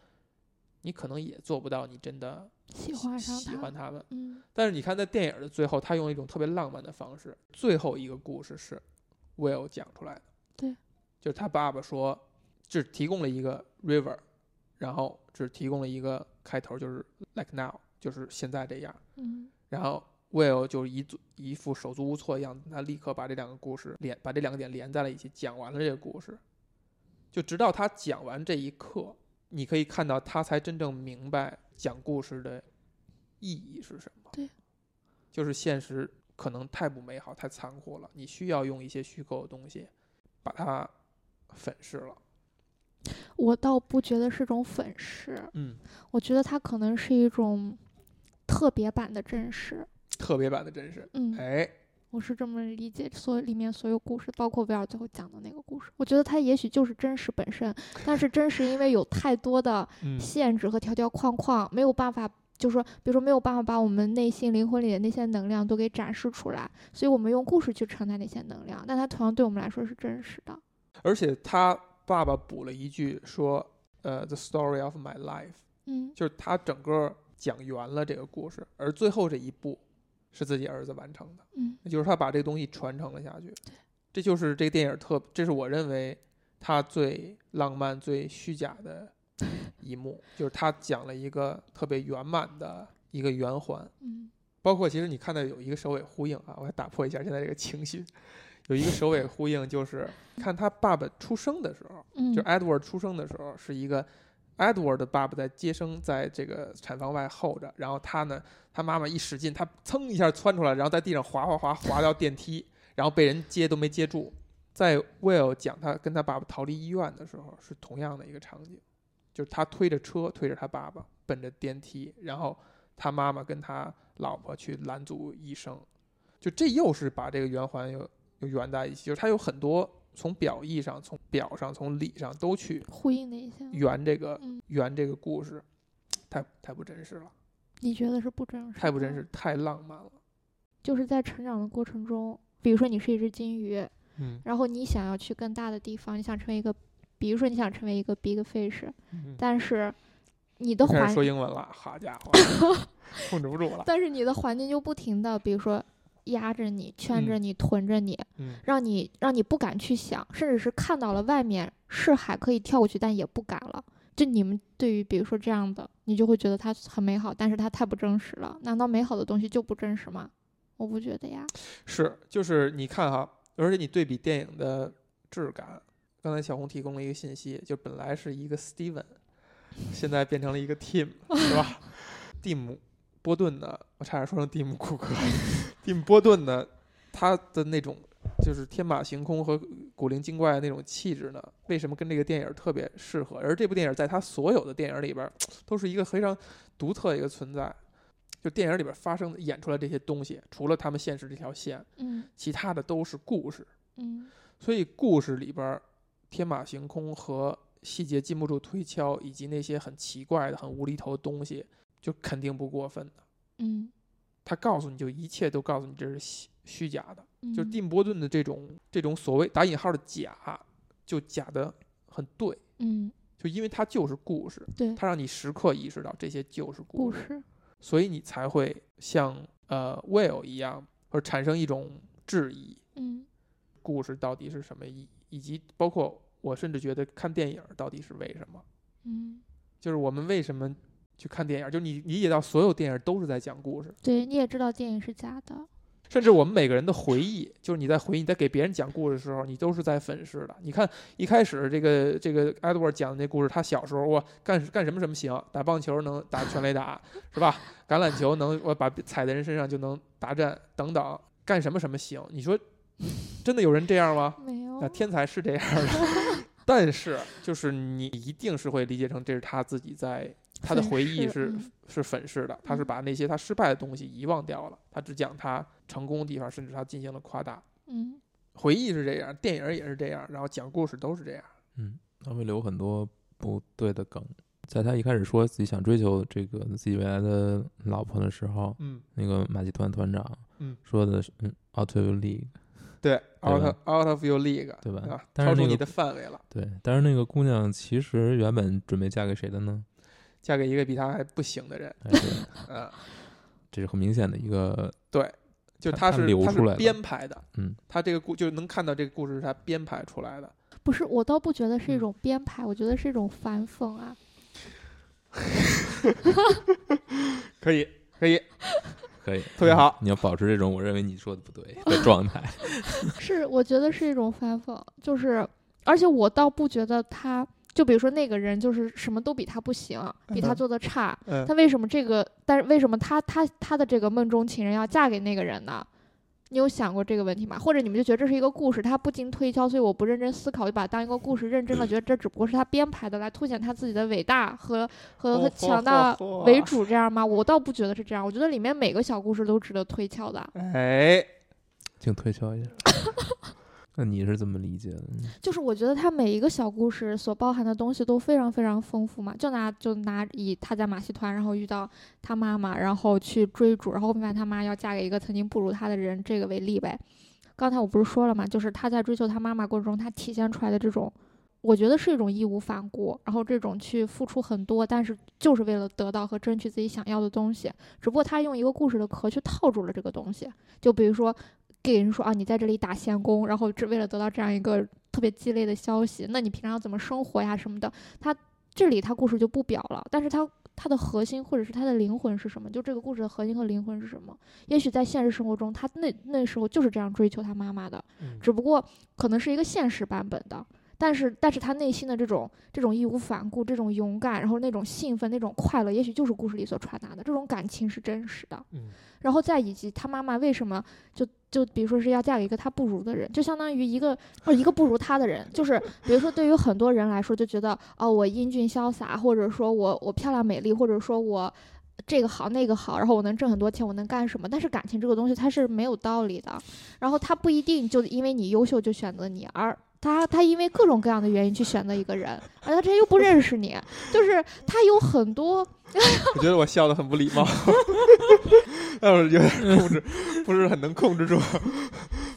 [SPEAKER 1] 你可能也做不到你真的
[SPEAKER 2] 喜欢上
[SPEAKER 1] 喜
[SPEAKER 2] 他，
[SPEAKER 1] 欢他们。
[SPEAKER 2] 嗯
[SPEAKER 1] 但是你看，在电影的最后，他用一种特别浪漫的方式，最后一个故事是 Will 讲出来的。
[SPEAKER 2] 对，
[SPEAKER 1] 就是他爸爸说，只提供了一个 river，然后只提供了一个开头，就是 like now，就是现在这样。
[SPEAKER 2] 嗯
[SPEAKER 1] 然后 Will 就是一一副手足无措的样子，他立刻把这两个故事连把这两个点连在了一起，讲完了这个故事。就直到他讲完这一刻，你可以看到他才真正明白讲故事的意义是什么。
[SPEAKER 2] 对，
[SPEAKER 1] 就是现实可能太不美好、太残酷了，你需要用一些虚构的东西把它粉饰了。
[SPEAKER 2] 我倒不觉得是种粉饰，
[SPEAKER 1] 嗯，
[SPEAKER 2] 我觉得它可能是一种特别版的真实。
[SPEAKER 1] 特别版的真实。
[SPEAKER 2] 嗯，
[SPEAKER 1] 哎，
[SPEAKER 2] 我是这么理解所里面所有故事，包括威尔最后讲的那个故事。我觉得它也许就是真实本身，*laughs* 但是真实因为有太多的
[SPEAKER 1] 嗯
[SPEAKER 2] 限制和条条框框，没有办法，就是说，比如说没有办法把我们内心灵魂里的那些能量都给展示出来，所以我们用故事去承载那些能量，但它同样对我们来说是真实的。
[SPEAKER 1] 而且他爸爸补了一句说：“呃，the story of my life。”
[SPEAKER 2] 嗯
[SPEAKER 1] 就是他整个讲圆了这个故事，而最后这一步是自己儿子完成的，
[SPEAKER 2] 嗯
[SPEAKER 1] 也就是他把这个东西传承了下去。这就是这个电影特，这是我认为他最浪漫、最虚假的一幕，就是他讲了一个特别圆满的一个圆环。
[SPEAKER 2] 嗯
[SPEAKER 1] 包括其实你看到有一个首尾呼应啊，我要打破一下现在这个情绪，有一个首尾呼应，就是 *laughs* 看他爸爸出生的时候，
[SPEAKER 2] 嗯，
[SPEAKER 1] 就 Edward 出生的时候是一个 Edward 的爸爸在接生，在这个产房外候着，然后他呢，他妈妈一使劲，他噌一下窜出来，然后在地上滑滑滑滑到电梯，然后被人接都没接住。在 Will 讲他跟他爸爸逃离医院的时候，是同样的一个场景，就是他推着车推着他爸爸奔着电梯，然后他妈妈跟他老婆去拦阻医生，就这又是把这个圆环又又圆在一起，就是他有很多从表意上、从表上、从理上都去
[SPEAKER 2] 呼应了一下。
[SPEAKER 1] 圆这个
[SPEAKER 2] 嗯，
[SPEAKER 1] 圆这个故事，太太不真实了，
[SPEAKER 2] 你觉得是不真实？
[SPEAKER 1] 太不真实，。太浪漫了。
[SPEAKER 2] 就是在成长的过程中，比如说你是一只金鱼，
[SPEAKER 1] 嗯
[SPEAKER 2] 然后你想要去更大的地方，你想成为一个，比如说你想成为一个 big fish，
[SPEAKER 1] 嗯，
[SPEAKER 2] 但是你的环
[SPEAKER 1] 说英文了，好家伙，*laughs* 控制不住了。
[SPEAKER 2] 但是你的环境就不停的，比如说压着你、圈着
[SPEAKER 1] 嗯
[SPEAKER 2] 你、囤着你，
[SPEAKER 1] 嗯
[SPEAKER 2] 让你让你不敢去想，甚至是看到了外面是海可以跳过去，但也不敢了。就你们对于比如说这样的，你就会觉得它很美好，但是它太不真实了。难道美好的东西就不真实吗？我不觉得呀。
[SPEAKER 1] 是，就是你看哈，而且你对比电影的质感，刚才小红提供了一个信息，就本来是一个 Steven，现在变成了一个 Tim，是吧？*laughs* 蒂姆·波顿呢，我差点说成蒂姆·库克，*laughs* 蒂姆·波顿呢，他的那种就是天马行空和古灵精怪的那种气质呢，为什么跟这个电影特别适合？而这部电影在他所有的电影里边，都是一个非常独特的一个存在。就电影里边发生的演出来这些东西，除了他们现实这条线，
[SPEAKER 2] 嗯
[SPEAKER 1] 其他的都是故事。
[SPEAKER 2] 嗯
[SPEAKER 1] 所以故事里边天马行空和细节禁不住推敲，以及那些很奇怪的、很无厘头的东西，就肯定不过分的。
[SPEAKER 2] 嗯，
[SPEAKER 1] 他告诉你就一切都告诉你这是虚虚假的，
[SPEAKER 2] 嗯。
[SPEAKER 1] 就是蒂姆·波顿的这种这种所谓打引号的假，就假的很对，
[SPEAKER 2] 嗯。
[SPEAKER 1] 就因为它就是故事，
[SPEAKER 2] 对
[SPEAKER 1] 它让你时刻意识到这些就是故事，
[SPEAKER 2] 故事，
[SPEAKER 1] 所以你才会像呃 Will 一样，或者产生一种质疑，
[SPEAKER 2] 嗯。
[SPEAKER 1] 故事到底是什么意义，以及包括我甚至觉得看电影到底是为什么，
[SPEAKER 2] 嗯，
[SPEAKER 1] 就是我们为什么去看电影，就是你理解到所有电影都是在讲故事，
[SPEAKER 2] 对，你也知道电影是假的，
[SPEAKER 1] 甚至我们每个人的回忆，就是你在回忆你在给别人讲故事的时候，你都是在粉饰的。你看一开始这个这个 Edward 讲的那故事，他小时候我干干什么什么行，打棒球能打全垒打是吧？橄榄球能我把踩在人身上就能达阵等等，干什么什么行？你说真的有人这样吗？
[SPEAKER 2] 没有
[SPEAKER 1] 啊，，天才是这样的，*laughs* 但是就是你一定是会理解成这是他自己在他的回忆是
[SPEAKER 2] 嗯
[SPEAKER 1] 是粉饰的，他是
[SPEAKER 2] 嗯
[SPEAKER 1] 把那些他失败的东西遗忘掉了，他只讲他成功的地方，甚至他进行了夸大。
[SPEAKER 2] 嗯
[SPEAKER 1] 回忆是这样，电影也是这样，然后讲故事都是这样。
[SPEAKER 3] 嗯，他会留很多不对的梗。在他一开始说自己想追求这个自己未来的老婆的时候，
[SPEAKER 1] 嗯
[SPEAKER 3] 那个马戏团团长
[SPEAKER 1] 嗯，
[SPEAKER 3] 说的是嗯，out of your league，
[SPEAKER 1] 对，out of out of your league，
[SPEAKER 3] 对吧
[SPEAKER 1] 超出你的范围了，
[SPEAKER 3] 对。但是那个姑娘其实原本准备嫁给谁的呢？
[SPEAKER 1] 嫁给一个比他还不行的人，*laughs* 嗯，
[SPEAKER 3] 这是很明显的一个，
[SPEAKER 1] 对，就
[SPEAKER 3] 他他
[SPEAKER 1] 是他是
[SPEAKER 3] 流出来
[SPEAKER 1] 编排的，
[SPEAKER 3] 嗯，
[SPEAKER 1] 他这个故就能看到这个故事是他编排出来的。
[SPEAKER 2] 不是，我倒不觉得是一
[SPEAKER 1] 嗯
[SPEAKER 2] 种编排，我觉得是一种反讽啊。*laughs*
[SPEAKER 1] 可以，可以，*laughs*
[SPEAKER 3] 可以，
[SPEAKER 1] 特别好
[SPEAKER 3] 嗯你要保持这种我认为你说的不对的状态。
[SPEAKER 2] 是，我觉得是一种反讽，就是，而且我倒不觉得他，就比如说那个人就是什么都比他不行，比他
[SPEAKER 1] 嗯
[SPEAKER 2] 做的差，
[SPEAKER 1] 嗯
[SPEAKER 2] 他为什么这个？但是为什么他他他的这个梦中情人要嫁给那个人呢？你有想过这个问题吗？或者你们就觉得这是一个故事，他不经推敲，所以我不认真思考，就把它当一个故事认真的 *clears throat* 觉得这只不过是他编排的，来凸显他自己的伟大和和和强大为主，这样吗？我倒不觉得是这样，我觉得里面每个小故事都值得推敲的。
[SPEAKER 1] 哎，
[SPEAKER 3] 请推敲一下。*laughs* 那你是怎么理解的？
[SPEAKER 2] 就是我觉得他每一个小故事所包含的东西都非常非常丰富嘛。就拿就拿以他在马戏团，然后遇到他妈妈，然后去追逐，然后发现他妈要嫁给一个曾经不如他的人，这个为例呗。刚才我不是说了嘛，就是他在追求他妈妈过程中，他体现出来的这种，我觉得是一种义无反顾，然后这种去付出很多，但是就是为了得到和争取自己想要的东西。只不过他用一个故事的壳去套住了这个东西，就比如说给人说啊，你在这里打闲工，然后只为了得到这样一个特别鸡肋的消息，那你平常要怎么生活呀什么的？他这里他故事就不表了，但是他他的核心或者是他的灵魂是什么？就这个故事的核心和灵魂是什么？也许在现实生活中，他那那时候就是这样追求他妈妈的，
[SPEAKER 1] 嗯
[SPEAKER 2] 只不过可能是一个现实版本的。但是，但是他内心的这种这种义无反顾、这种勇敢，然后那种兴奋、那种快乐，也许就是故事里所传达的这种感情是真实的。
[SPEAKER 1] 嗯
[SPEAKER 2] 然后再以及他妈妈为什么就就比如说是要嫁给一个他不如的人，就相当于一个或者一个不如他的人，就是比如说对于很多人来说就觉得哦我英俊潇洒，或者说我我漂亮美丽，或者说我这个好那个好，然后我能挣很多钱，我能干什么？但是感情这个东西它是没有道理的，然后他不一定就因为你优秀就选择你，而他他因为各种各样的原因去选择一个人，而他之前又不认识你，就是他有很多 *laughs*
[SPEAKER 1] 我觉得我笑的很不礼貌，*laughs* 有点控制，不是很能控制住。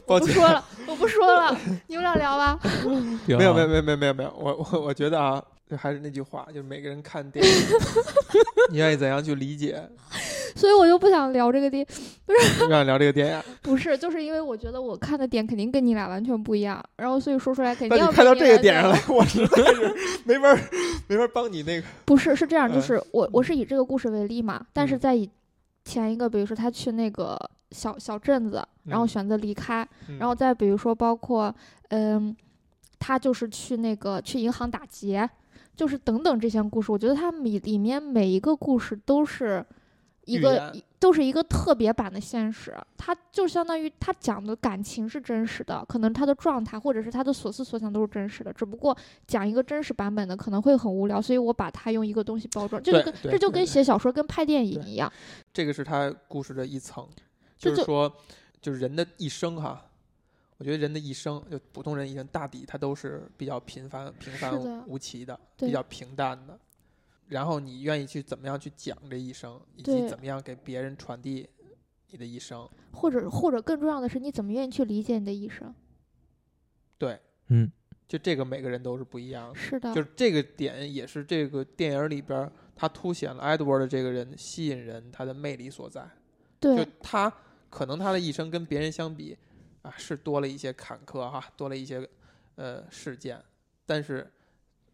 [SPEAKER 1] 抱歉，
[SPEAKER 2] 我不说了，我不说了，你们俩聊吧。*laughs*
[SPEAKER 3] 没
[SPEAKER 1] 没有没有没有没有没有没有，我我我觉得啊，就还是那句话，就是每个人看电影，*laughs* 你愿意怎样去理解？*laughs*
[SPEAKER 2] 所以我就不想聊这个电，*laughs*
[SPEAKER 1] 你想聊这个电影，
[SPEAKER 2] 不是，就是因为我觉得我看的点肯定跟你俩完全不一样，然后所以说出来肯定
[SPEAKER 1] 但
[SPEAKER 2] 要
[SPEAKER 1] 你看到这个点上来，我实在是没法儿没法儿帮你那个。
[SPEAKER 2] 不是，是这样，就
[SPEAKER 1] 嗯
[SPEAKER 2] 是我我是以这个故事为例嘛，但是
[SPEAKER 1] 嗯
[SPEAKER 2] 在以前一个，比如说他去那个小小镇子，然后
[SPEAKER 1] 嗯
[SPEAKER 2] 选择离开，
[SPEAKER 1] 嗯
[SPEAKER 2] 然后再比如说包括嗯，他就是去那个去银行打劫，就是等等这些故事，我觉得他们里里面每一个故事都是一个一都是一个特别版的现实，它就相当于它讲的感情是真实的，可能他的状态或者是他的所思所想都是真实的，只不过讲一个真实版本的可能会很无聊，所以我把它用一个东西包装，这就
[SPEAKER 1] 对
[SPEAKER 2] 跟这就跟写小说跟拍电影一样，
[SPEAKER 1] 这个是他故事的一层，
[SPEAKER 2] 就
[SPEAKER 1] 就是说，就是人的一生哈。我觉得人的一生，就普通人一生，大抵他都是比较平凡、平凡无奇的，
[SPEAKER 2] 对
[SPEAKER 1] 比较平淡的。然后你愿意去怎么样去讲这一生，以及怎么样给别人传递你的一生。
[SPEAKER 2] 或者或者更重要的是，你怎么愿意去理解你的一生？
[SPEAKER 1] 对，
[SPEAKER 3] 嗯，
[SPEAKER 1] 就这个每个人都是不一样的。
[SPEAKER 2] 是的，
[SPEAKER 1] 就是这个点也是这个电影里边儿，他凸显了 Edward 的这个人吸引人他的魅力所在。
[SPEAKER 2] 对就
[SPEAKER 1] 他可能他的一生跟别人相比啊，是多了一些坎坷哈，多了一些呃事件，但是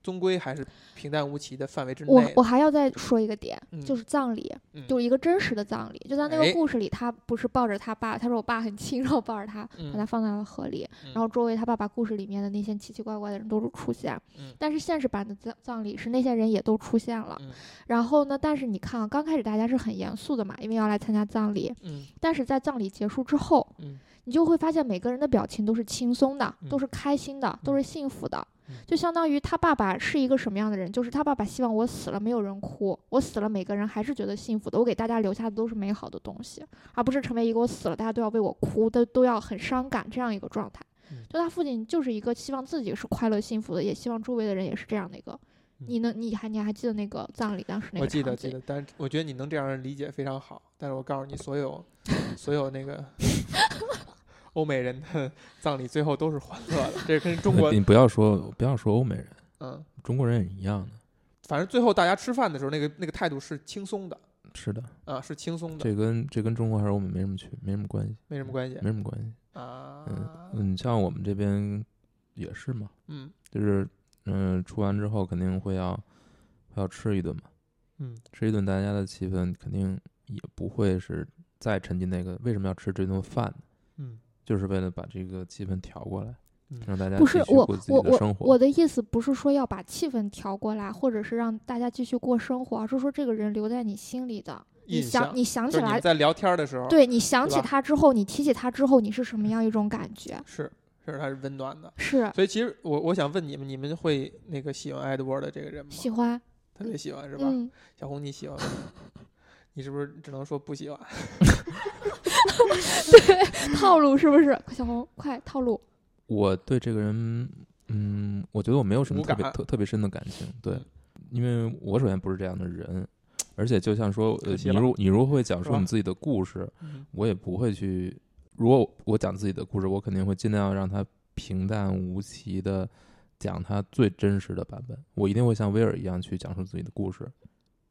[SPEAKER 1] 终归还是平淡无奇的范围之内。
[SPEAKER 2] 我我还要再说一个点，
[SPEAKER 1] 嗯
[SPEAKER 2] 就是葬礼，
[SPEAKER 1] 嗯
[SPEAKER 2] 就是一个真实的葬礼。就在那
[SPEAKER 1] 哎
[SPEAKER 2] 个故事里，他不是抱着他爸，他说我爸很轻，然后抱着他，把他
[SPEAKER 1] 嗯
[SPEAKER 2] 放在了河里。
[SPEAKER 1] 嗯
[SPEAKER 2] 然后周围他爸爸故事里面的那些奇奇怪怪的人都是出现，
[SPEAKER 1] 嗯
[SPEAKER 2] 但是现实版的葬葬礼是那些人也都出现了。
[SPEAKER 1] 嗯
[SPEAKER 2] 然后呢，但是你看啊，刚开始大家是很严肃的嘛，因为要来参加葬礼。
[SPEAKER 1] 嗯
[SPEAKER 2] 但是在葬礼结束之后，
[SPEAKER 1] 嗯
[SPEAKER 2] 你就会发现每个人的表情都是轻松的，
[SPEAKER 1] 嗯
[SPEAKER 2] 都是开心的，都
[SPEAKER 1] 嗯
[SPEAKER 2] 是幸福的。
[SPEAKER 1] 嗯
[SPEAKER 2] 就相当于他爸爸是一个什么样的人？就是他爸爸希望我死了没有人哭，我死了每个人还是觉得幸福的。我给大家留下的都是美好的东西，而不是成为一个我死了大家都要为我哭都，都要很伤感这样一个状态。
[SPEAKER 1] 嗯
[SPEAKER 2] 就他父亲就是一个希望自己是快乐幸福的，也希望周围的人也是这样的一个。你能，你还你还记得那个葬礼当时那个
[SPEAKER 1] 我记得记得，但是我觉得你能这样理解非常好。但是我告诉你，所有 *laughs* 所有那个欧美人的 *laughs* 葬礼最后都是欢乐的，这跟中国
[SPEAKER 3] 你不要说不要说欧美人，
[SPEAKER 1] 嗯，
[SPEAKER 3] 中国人也一样的。
[SPEAKER 1] 反正最后大家吃饭的时候，那个那个态度是轻松的
[SPEAKER 3] 是的，
[SPEAKER 1] 啊，是轻松的，
[SPEAKER 3] 这跟这跟中国还是欧美没什么区，没什么关系，
[SPEAKER 1] 没什么关系
[SPEAKER 3] 没什么关系。
[SPEAKER 1] 啊。
[SPEAKER 3] 嗯，像我们这边也是嘛，
[SPEAKER 1] 嗯
[SPEAKER 3] 就是嗯、出完之后肯定会要会要吃一顿嘛，
[SPEAKER 1] 嗯
[SPEAKER 3] 吃一顿，大家的气氛肯定也不会是再沉浸那个为什么要吃这顿饭？
[SPEAKER 1] 嗯
[SPEAKER 3] 就是为了把这个气氛调过来，
[SPEAKER 1] 嗯
[SPEAKER 3] 让大家
[SPEAKER 2] 不是我
[SPEAKER 3] 继续过自己
[SPEAKER 2] 我我
[SPEAKER 3] 的生活。
[SPEAKER 2] 我的意思不是说要把气氛调过来，或者是让大家继续过生活，而是说这个人留在你心里的。你想你想起来
[SPEAKER 1] 在聊天的时候，，
[SPEAKER 2] 对你想起他之后，你提起他之后，你是什么样一种感觉？
[SPEAKER 1] 是是，他是温暖的。
[SPEAKER 2] 是
[SPEAKER 1] 所以其实我我想问你们，你们会那个喜欢 Edward 的这个人吗？
[SPEAKER 2] 喜欢，
[SPEAKER 1] 特别喜欢是吧？
[SPEAKER 2] 嗯，
[SPEAKER 1] 小红你喜欢吗？*laughs* 你是不是只能说不喜欢？
[SPEAKER 2] 对 *laughs* 套路是不是？小红，快套路。
[SPEAKER 3] 我对这个人，嗯，我觉得我没有什么特别特特别深的感情，对
[SPEAKER 1] 嗯，
[SPEAKER 3] 因为我首先不是这样的人，而且就像说，你如你如果会讲述你自己的故事，
[SPEAKER 1] 嗯
[SPEAKER 3] 我也不会去。如果我讲自己的故事，我肯定会尽量让它平淡无奇的讲它最真实的版本。我一定会像威尔一样去讲述自己的故事。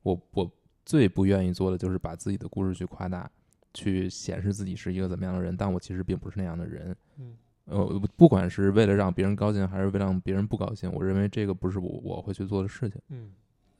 [SPEAKER 3] 我我最不愿意做的就是把自己的故事去夸大，去显示自己是一个怎么样的人，但我其实并不是那样的人。
[SPEAKER 1] 嗯
[SPEAKER 3] 呃，不管是为了让别人高兴，还是为了让别人不高兴，我认为这个不是我我会去做的事情。
[SPEAKER 1] 嗯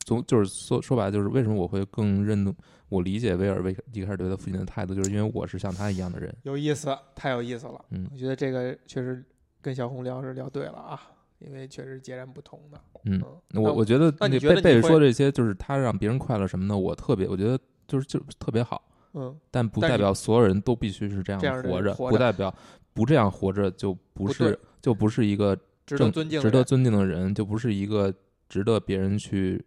[SPEAKER 3] 总就是说说白了，就是为什么我会更认同，我理解威尔为一开始对他父亲的态度，就是因为我是像他一样的人。
[SPEAKER 1] 有意思，太有意思了。
[SPEAKER 3] 嗯
[SPEAKER 1] 我觉得这个确实跟小红聊是聊对了啊，因为确实截然不同的。
[SPEAKER 3] 嗯，
[SPEAKER 1] 嗯，
[SPEAKER 3] 我我觉得
[SPEAKER 1] 那
[SPEAKER 3] 贝贝说这些，就是他让别人快乐什么的，我特别，我觉得就是就特别好，
[SPEAKER 1] 嗯
[SPEAKER 3] 但不代表所有人都必须是这样活着，
[SPEAKER 1] 活着
[SPEAKER 3] 不代表不这样活着就不
[SPEAKER 1] 不
[SPEAKER 3] 是就不是一个
[SPEAKER 1] 值得
[SPEAKER 3] 正
[SPEAKER 1] 尊敬
[SPEAKER 3] 值得尊敬的人，就不是一个值得别人去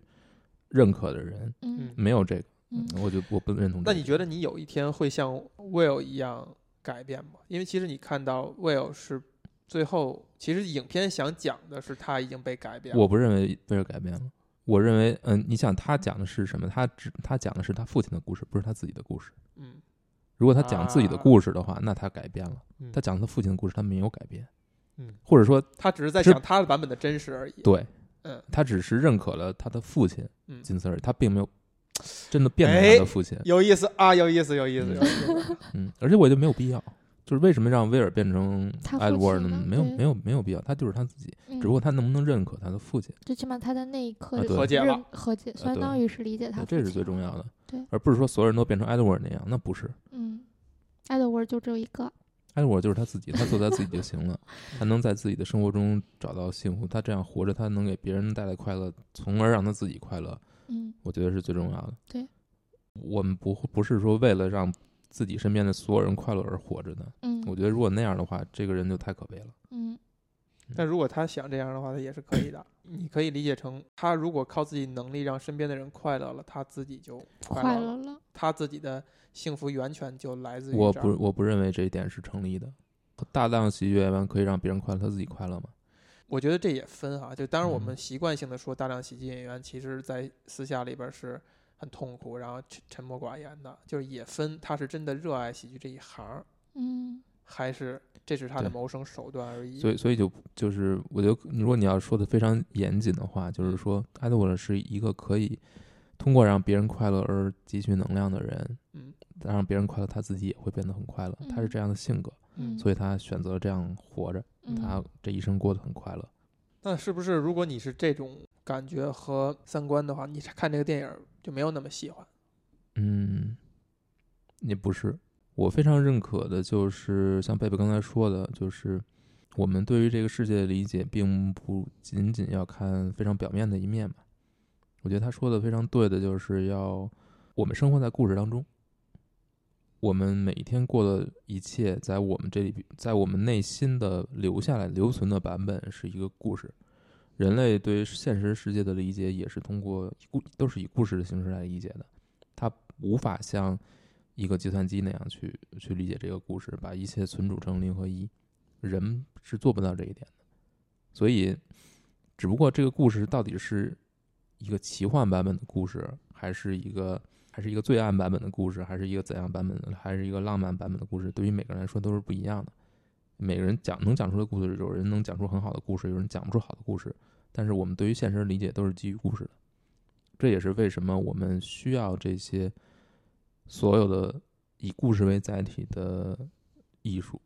[SPEAKER 3] 认可的人，
[SPEAKER 2] 嗯
[SPEAKER 3] 没有这个，
[SPEAKER 2] 嗯
[SPEAKER 3] 我就我不认同这个。
[SPEAKER 1] 那你觉得你有一天会像 Will 一样改变吗？因为其实你看到 Will 是最后，其实影片想讲的是他已经被改变了。
[SPEAKER 3] 我不认为威尔改变了。我认为，嗯，你想他讲的是什么？他只他讲的是他父亲的故事，不是他自己的故事。
[SPEAKER 1] 嗯，
[SPEAKER 3] 如果他讲自己的
[SPEAKER 1] 啊
[SPEAKER 3] 故事的话，那他改变了。
[SPEAKER 1] 嗯
[SPEAKER 3] 他讲他父亲的故事，他没有改变。
[SPEAKER 1] 嗯，
[SPEAKER 3] 或者说，
[SPEAKER 1] 他只是在讲他的版本的真实而已。
[SPEAKER 3] 对
[SPEAKER 1] 嗯
[SPEAKER 3] 他只是认可了他的父亲，
[SPEAKER 1] 嗯，
[SPEAKER 3] 仅此而已。他并没有真的变成
[SPEAKER 1] 哎
[SPEAKER 3] 他的父亲。
[SPEAKER 1] 有意思啊，有意思，有意思，
[SPEAKER 3] 嗯
[SPEAKER 1] 有意思。
[SPEAKER 3] 嗯，而且我觉得没有必要。就是为什么让威尔变成 Edward
[SPEAKER 2] 呢？
[SPEAKER 3] 没有没有没有必要，他就是他自己。
[SPEAKER 2] 嗯
[SPEAKER 3] 只不过他能不能认可他的父亲，
[SPEAKER 2] 最起码他在那一刻
[SPEAKER 3] 啊对
[SPEAKER 1] 和解
[SPEAKER 2] 和解，相当于是理解他父亲了。
[SPEAKER 3] 这是最重要的。
[SPEAKER 2] 对
[SPEAKER 3] 而不是说所有人都变成 Edward 那样，那不是。
[SPEAKER 2] 嗯，爱德沃就只有一个。
[SPEAKER 3] Edward 就是他自己，他做他自己就行了。*laughs* 他能在自己的生活中找到幸福，他这样活着，他能给别人带来快乐，从而让他自己快乐，
[SPEAKER 2] 嗯
[SPEAKER 3] 我觉得是最重要的。
[SPEAKER 2] 对。
[SPEAKER 3] 我们不不是说为了让自己身边的所有人快乐而活着的。
[SPEAKER 2] 嗯，
[SPEAKER 3] 我觉得如果那样的话，这个人就太可悲了。
[SPEAKER 2] 嗯
[SPEAKER 1] 但如果他想这样的话，他也是可以的。你可以理解成，他如果靠自己能力让身边的人快乐了，他自己就快
[SPEAKER 2] 快
[SPEAKER 1] 乐了，
[SPEAKER 2] 乐了。
[SPEAKER 1] 他自己的幸福源泉就来自于
[SPEAKER 3] 我不我不认为这一点是成立的。大量喜剧演员可以让别人快乐，他自己快乐吗？
[SPEAKER 1] 我觉得这也分哈，就当然我
[SPEAKER 3] 嗯
[SPEAKER 1] 们习惯性的说大量喜剧演员，其实在私下里边是很痛苦，然后沉沉默寡言的，就是也分他是真的热爱喜剧这一行，
[SPEAKER 2] 嗯
[SPEAKER 1] 还是这是他的谋生手段而已。
[SPEAKER 3] 所以所以就就是我觉得，如果你要说的非常严谨的话，
[SPEAKER 1] 嗯
[SPEAKER 3] 就是说艾德沃尔是一个可以通过让别人快乐而汲取能量的人，
[SPEAKER 1] 嗯
[SPEAKER 3] 让别人快乐，他自己也会变得很快乐。他是
[SPEAKER 2] 嗯
[SPEAKER 3] 这样的性格，
[SPEAKER 2] 嗯，
[SPEAKER 3] 所以他选择这样活着，
[SPEAKER 2] 嗯
[SPEAKER 3] 他这一生过得很快乐。
[SPEAKER 1] 那是不是如果你是这种感觉和三观的话，你看这个电影就没有那么喜欢？
[SPEAKER 3] 嗯，也不是，我非常认可的就是像贝贝刚才说的，就是我们对于这个世界的理解，并不仅仅要看非常表面的一面吧。我觉得他说的非常对的，就是要我们生活在故事当中，我们每一天过的一切，在我们这里，在我们内心的留下来、留存的版本是一个故事。人类对于现实世界的理解，也是通过故都是以故事的形式来理解的。它无法像一个计算机那样去去理解这个故事，把一切存储成零和一，人是做不到这一点的。所以，只不过这个故事到底是一个奇幻版本的故事，还是一个还是一个罪案版本的故事，还是一个怎样版本的，还是一个浪漫版本的故事，对于每个人来说都是不一样的。每个人讲能讲出的故事，有人能讲出很好的故事，有人讲不出好的故事。但是我们对于现实的理解都是基于故事的，这也是为什么我们需要这些所有的以故事为载体的艺术，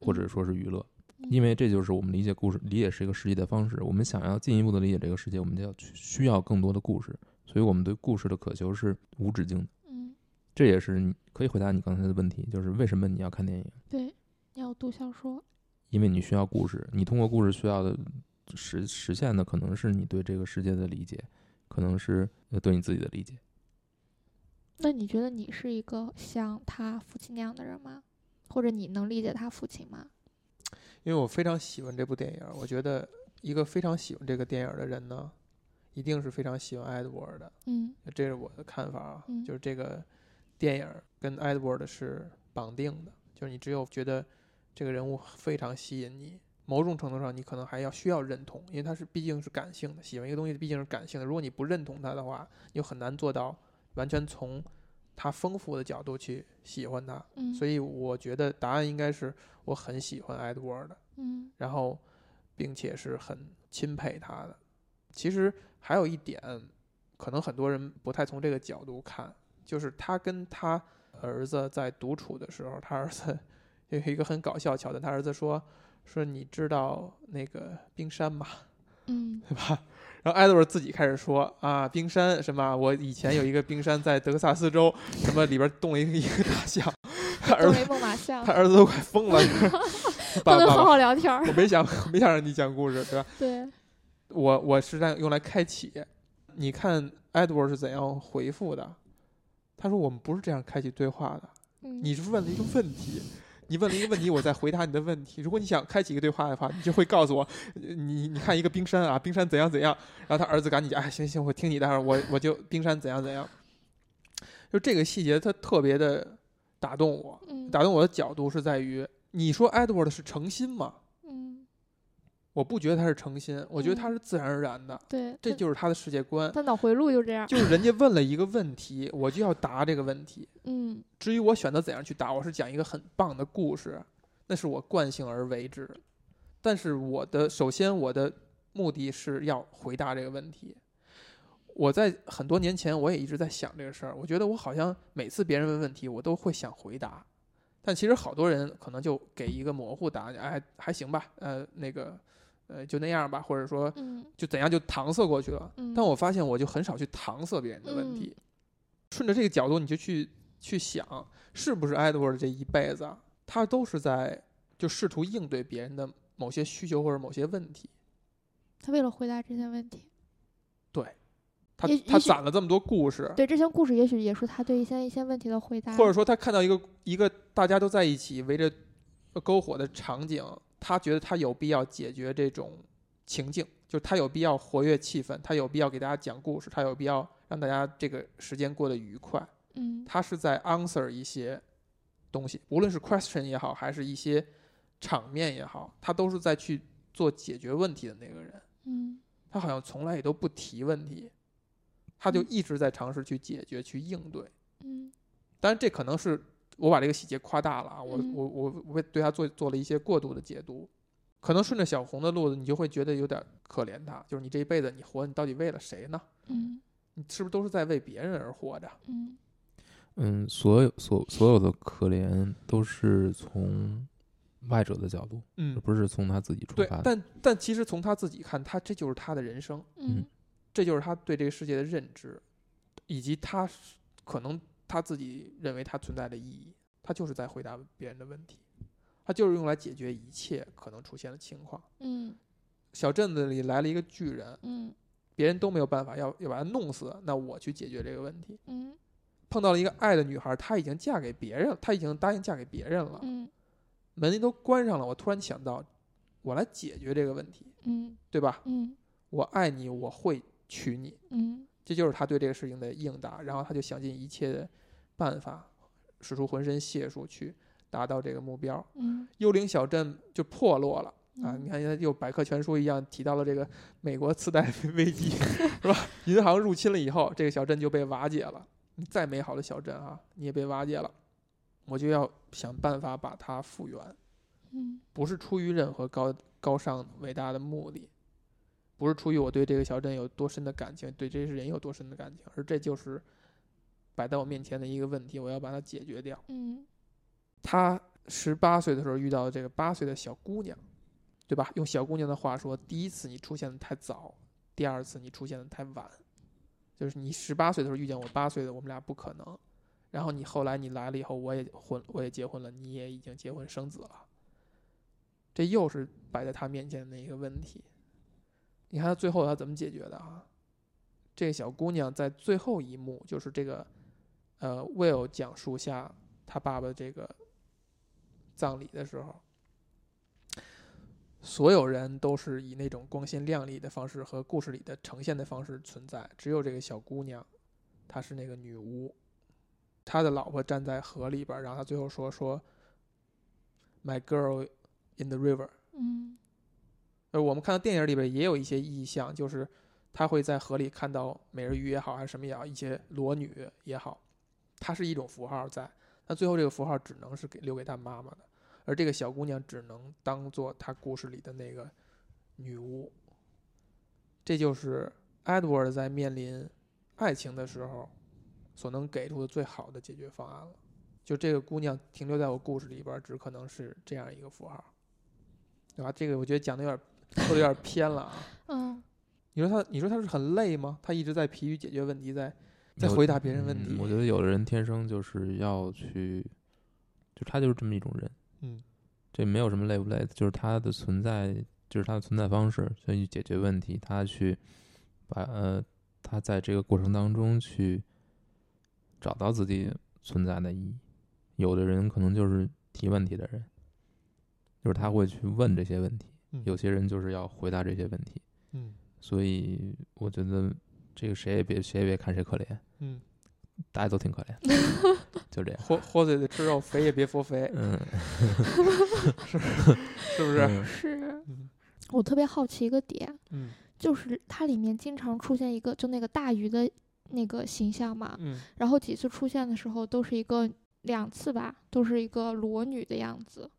[SPEAKER 3] 或者说是娱乐，因为这就是我们理解故事、理解是一个世界的方式。我们想要进一步的理解这个世界，我们就要去需要更多的故事，所以我们对故事的渴求是无止境的。
[SPEAKER 2] 嗯，
[SPEAKER 3] 这也是你可以回答你刚才的问题，就是为什么你要看电影？
[SPEAKER 2] 对，要读小说。
[SPEAKER 3] 因为你需要故事，你通过故事需要的实实现的可能是你对这个世界的理解，可能是呃对你自己的理解。
[SPEAKER 2] 那你觉得你是一个像他父亲那样的人吗？或者你能理解他父亲吗？
[SPEAKER 1] 因为我非常喜欢这部电影，我觉得一个非常喜欢这个电影的人呢，一定是非常喜欢 Edward 的，
[SPEAKER 2] 嗯
[SPEAKER 1] 这是我的看法啊。
[SPEAKER 2] 嗯
[SPEAKER 1] 就是这个电影跟 Edward 是绑定的，就是你只有觉得这个人物非常吸引你，某种程度上你可能还要需要认同，因为他是毕竟是感性的，喜欢一个东西毕竟是感性的。如果你不认同他的话，你就很难做到完全从他丰富的角度去喜欢他。
[SPEAKER 2] 嗯，
[SPEAKER 1] 所以我觉得答案应该是我很喜欢 Edward 的。
[SPEAKER 2] 嗯
[SPEAKER 1] 然后并且是很钦佩他的。其实还有一点，可能很多人不太从这个角度看，就是他跟他儿子在独处的时候，他儿子有一个很搞笑桥段，他儿子说说你知道那个冰山吗？
[SPEAKER 2] 嗯
[SPEAKER 1] 对吧？然后艾德尔自己开始说啊，冰山什么？我以前有一个冰山在德克萨斯州，什么里边冻了一个 *laughs* 一个大象，他儿 *laughs* 子都快疯了，*laughs*
[SPEAKER 2] 不能好好聊天。
[SPEAKER 1] 我没想没想让你讲故事，对吧？
[SPEAKER 2] 对，
[SPEAKER 1] 我我是在用来开启。你看 Edward 是怎样回复的？他说：“我们不是这样开启对话的。
[SPEAKER 2] 嗯，
[SPEAKER 1] 你是问了一个问题，你问了一个问题，我在回答你的问题。如果你想开启一个对话的话，你就会告诉我，呃你你看一个冰山啊，冰山怎样怎样。然后他儿子赶紧讲，哎，行行，我听你的，我我就冰山怎样怎样。就这个细节，他特别的打动我。
[SPEAKER 2] 嗯
[SPEAKER 1] 打动我的角度是在于，你说 Edward 是诚心吗？
[SPEAKER 2] 嗯，
[SPEAKER 1] 我不觉得他是诚心，我觉得他
[SPEAKER 2] 嗯
[SPEAKER 1] 是自然而然的，
[SPEAKER 2] 对，
[SPEAKER 1] 这就是他的世界观。
[SPEAKER 2] 他脑回路就这样。
[SPEAKER 1] 就是人家问了一个问题，我就要答这个问题。*laughs*
[SPEAKER 2] 嗯
[SPEAKER 1] 至于我选择怎样去答，我是讲一个很棒的故事，那是我惯性而为之。但是我的首先我的目的是要回答这个问题。我在很多年前我也一直在想这个事儿，我觉得我好像每次别人问问题，我都会想回答，但其实好多人可能就给一个模糊答案，哎，还行吧，呃，那个，呃，就那样吧，或者说
[SPEAKER 2] 嗯
[SPEAKER 1] 就怎样就搪塞过去了。
[SPEAKER 2] 嗯，
[SPEAKER 1] 但我发现我就很少去搪塞别人的问题，顺着这个角度你就去去想，是不是 Edward 这一辈子啊他都是在就试图应对别人的某些需求或者某些问题。
[SPEAKER 2] 他为了回答这些问题，
[SPEAKER 1] 对他
[SPEAKER 2] 他
[SPEAKER 1] 攒了这么多故事，
[SPEAKER 2] 对这些故事，也许也是他对一些一些问题的回答，
[SPEAKER 1] 或者说他看到一个一个大家都在一起围着篝火的场景，他觉得他有必要解决这种情境，就是他有必要活跃气氛，他有必要给大家讲故事，他有必要让大家这个时间过得愉快。
[SPEAKER 2] 嗯
[SPEAKER 1] 他是在 answer 一些东西，无论是 question 也好，还是一些场面也好，他都是在去做解决问题的那个人。
[SPEAKER 2] 嗯
[SPEAKER 1] 他好像从来也都不提问题，他就
[SPEAKER 2] 嗯
[SPEAKER 1] 一直在尝试去解决、去应对。
[SPEAKER 2] 嗯
[SPEAKER 1] 当然，这可能是我把这个细节夸大了啊，我
[SPEAKER 2] 嗯
[SPEAKER 1] 我我我对他做做了一些过度的解读。可能顺着小红的路子，你就会觉得有点可怜他，就是你这一辈子你活，你到底为了谁呢？
[SPEAKER 2] 嗯
[SPEAKER 1] 你是不是都是在为别人而活着？
[SPEAKER 2] 嗯
[SPEAKER 3] 嗯，所有所所有的可怜都是从外者的角度，
[SPEAKER 1] 嗯
[SPEAKER 3] 而不是从他自己出发，的。
[SPEAKER 1] 但但其实从他自己看，他这就是他的人生，
[SPEAKER 2] 嗯
[SPEAKER 1] 这就是他对这个世界的认知，以及他可能他自己认为他存在的意义。他就是在回答别人的问题，他就是用来解决一切可能出现的情况。
[SPEAKER 2] 嗯
[SPEAKER 1] 小镇子里来了一个巨人，
[SPEAKER 2] 嗯
[SPEAKER 1] 别人都没有办法，要要把他弄死，那我去解决这个问题。
[SPEAKER 2] 嗯
[SPEAKER 1] 碰到了一个爱的女孩，她已经嫁给别人，她已经答应嫁给别人了，
[SPEAKER 2] 嗯
[SPEAKER 1] 门都关上了。我突然想到，我来解决这个问题，
[SPEAKER 2] 嗯
[SPEAKER 1] 对吧？
[SPEAKER 2] 嗯
[SPEAKER 1] 我爱你，我会娶你，
[SPEAKER 2] 嗯
[SPEAKER 1] 这就是他对这个事情的应答。然后他就想尽一切的办法，使出浑身解数去达到这个目标。
[SPEAKER 2] 嗯
[SPEAKER 1] 幽灵小镇就破落了。啊，
[SPEAKER 2] 嗯
[SPEAKER 1] 你看，现在又百科全书一样提到了这个美国次贷危机，*laughs* 是吧？银行入侵了以后，这个小镇就被瓦解了。你再美好的小镇啊，你也被瓦解了。我就要想办法把它复原，
[SPEAKER 2] 嗯
[SPEAKER 1] 不是出于任何高高尚伟大的目的，不是出于我对这个小镇有多深的感情，对这些人有多深的感情，而这就是摆在我面前的一个问题，我要把它解决掉。
[SPEAKER 2] 嗯
[SPEAKER 1] 他十八岁的时候遇到这个八岁的小姑娘，对吧？用小姑娘的话说，第一次你出现的太早，第二次你出现的太晚，就是你十八岁的时候遇见我八岁的，我们俩不可能。然后你后来你来了以后，我也婚，我也结婚了，你也已经结婚生子了，这又是摆在他面前的一个问题。你看他最后他怎么解决的啊？这个小姑娘在最后一幕，就是这个呃 Will 讲述下他爸爸这个葬礼的时候，所有人都是以那种光鲜亮丽的方式和故事里的呈现的方式存在，只有这个小姑娘，她是那个女巫，她的老婆站在河里边儿，然后她最后说说，My girl in the river。
[SPEAKER 2] 嗯
[SPEAKER 1] 呃，我们看到电影里边也有一些意象，就是他会在河里看到美人鱼也好，还是什么也好，一些裸女也好，它是一种符号在。那最后这个符号只能是给留给他妈妈的，而这个小姑娘只能当做她故事里的那个女巫。这就是 Edward 在面临爱情的时候所能给出的最好的解决方案了。就这个姑娘停留在我故事里边儿，只可能是这样一个符号，对吧？这个我觉得讲的有点说的有点偏了啊。
[SPEAKER 2] 嗯
[SPEAKER 1] 你说他，你说他是很累吗？他一直在疲于解决问题，在在回答别人问题。
[SPEAKER 3] 嗯我觉得有的人天生就是要去，就他就是这么一种人，
[SPEAKER 1] 嗯
[SPEAKER 3] 这没有什么累不累的，就是他的存在，就是他的存在方式，所以解决问题，他去把呃，他在这个过程当中去找到自己存在的意义。有的人可能就是提问题的人，就是他会去问这些问题；
[SPEAKER 1] 嗯
[SPEAKER 3] 有些人就是要回答这些问题。
[SPEAKER 1] 嗯
[SPEAKER 3] 所以我觉得这个谁也别谁也别看谁可怜，
[SPEAKER 1] 嗯，
[SPEAKER 3] 大家都挺可怜，*laughs* 就这样。
[SPEAKER 1] 豁豁嘴的吃肉，肥也别说肥，*laughs*
[SPEAKER 3] 嗯，
[SPEAKER 1] 是不是？
[SPEAKER 3] 嗯
[SPEAKER 2] 是
[SPEAKER 1] 嗯
[SPEAKER 2] 我特别好奇一个点，
[SPEAKER 1] 嗯
[SPEAKER 2] 就是它里面经常出现一个就那个大鱼的那个形象嘛，
[SPEAKER 1] 嗯
[SPEAKER 2] 然后几次出现的时候都是一个两次吧，都是一个裸女的样子。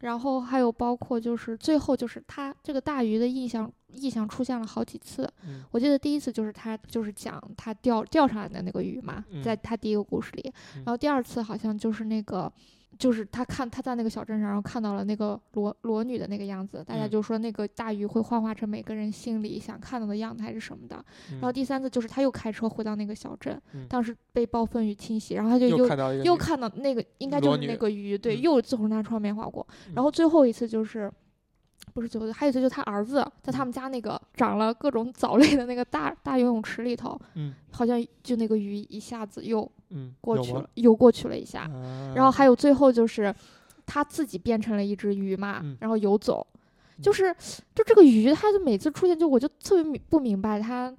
[SPEAKER 2] 然后还有包括就是最后就是他这个大鱼的印象印象出现了好几次，
[SPEAKER 1] 嗯
[SPEAKER 2] 我记得第一次就是他就是讲他钓钓上来的那个鱼嘛，
[SPEAKER 1] 嗯
[SPEAKER 2] 在他第一个故事里，
[SPEAKER 1] 嗯
[SPEAKER 2] 然后第二次好像就是那个。就是他看他在那个小镇上，然后看到了那个裸裸女的那个样子，大家
[SPEAKER 1] 嗯。
[SPEAKER 2] 就说那个大鱼会幻化成每个人心里想看到的样子还是什么的。
[SPEAKER 1] 嗯
[SPEAKER 2] 然后第三次就是他又开车回到那个小镇，
[SPEAKER 1] 嗯。
[SPEAKER 2] 当时被暴风雨侵袭，然后他就又
[SPEAKER 1] 又看到
[SPEAKER 2] 那个应该就是那个鱼，对，
[SPEAKER 1] 嗯。
[SPEAKER 2] 又从他窗边划过。
[SPEAKER 1] 嗯。
[SPEAKER 2] 然后最后一次就是不是最后，还有一次就他儿子在他
[SPEAKER 1] 嗯
[SPEAKER 2] 们家那个长了各种藻类的那个大大游泳池里头，
[SPEAKER 1] 嗯
[SPEAKER 2] 好像就那个鱼一下子又
[SPEAKER 1] 嗯，
[SPEAKER 2] 过去了，游过去了一下。
[SPEAKER 1] 啊
[SPEAKER 2] 然后还有最后就是他自己变成了一只鱼嘛，
[SPEAKER 1] 嗯
[SPEAKER 2] 然后游走，就
[SPEAKER 1] 嗯
[SPEAKER 2] 是就这个鱼，它就每次出现就我就特别明不明白它，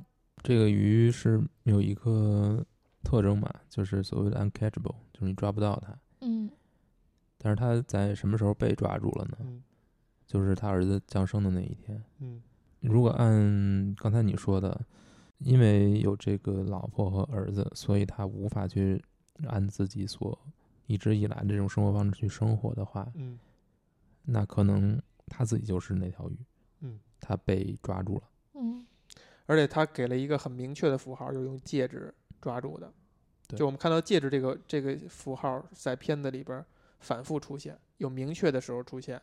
[SPEAKER 3] 这个鱼是有一个特征嘛，就是所谓的 uncatchable，就是你抓不到它。
[SPEAKER 2] 嗯
[SPEAKER 3] 但是它在什么时候被抓住了呢？
[SPEAKER 1] 嗯
[SPEAKER 3] 就是他儿子降生的那一天。
[SPEAKER 1] 嗯
[SPEAKER 3] 如果按刚才你说的，因为有这个老婆和儿子，所以他无法去按自己所一直以来的这种生活方式去生活的话，
[SPEAKER 1] 嗯
[SPEAKER 3] 那可能他自己就是那条鱼，
[SPEAKER 1] 嗯，
[SPEAKER 3] 他被抓住了。
[SPEAKER 2] 嗯
[SPEAKER 1] 而且他给了一个很明确的符号，就是用戒指抓住的。
[SPEAKER 3] 对
[SPEAKER 1] 就我们看到戒指这个这个符号在片子里边反复出现，有明确的时候出现，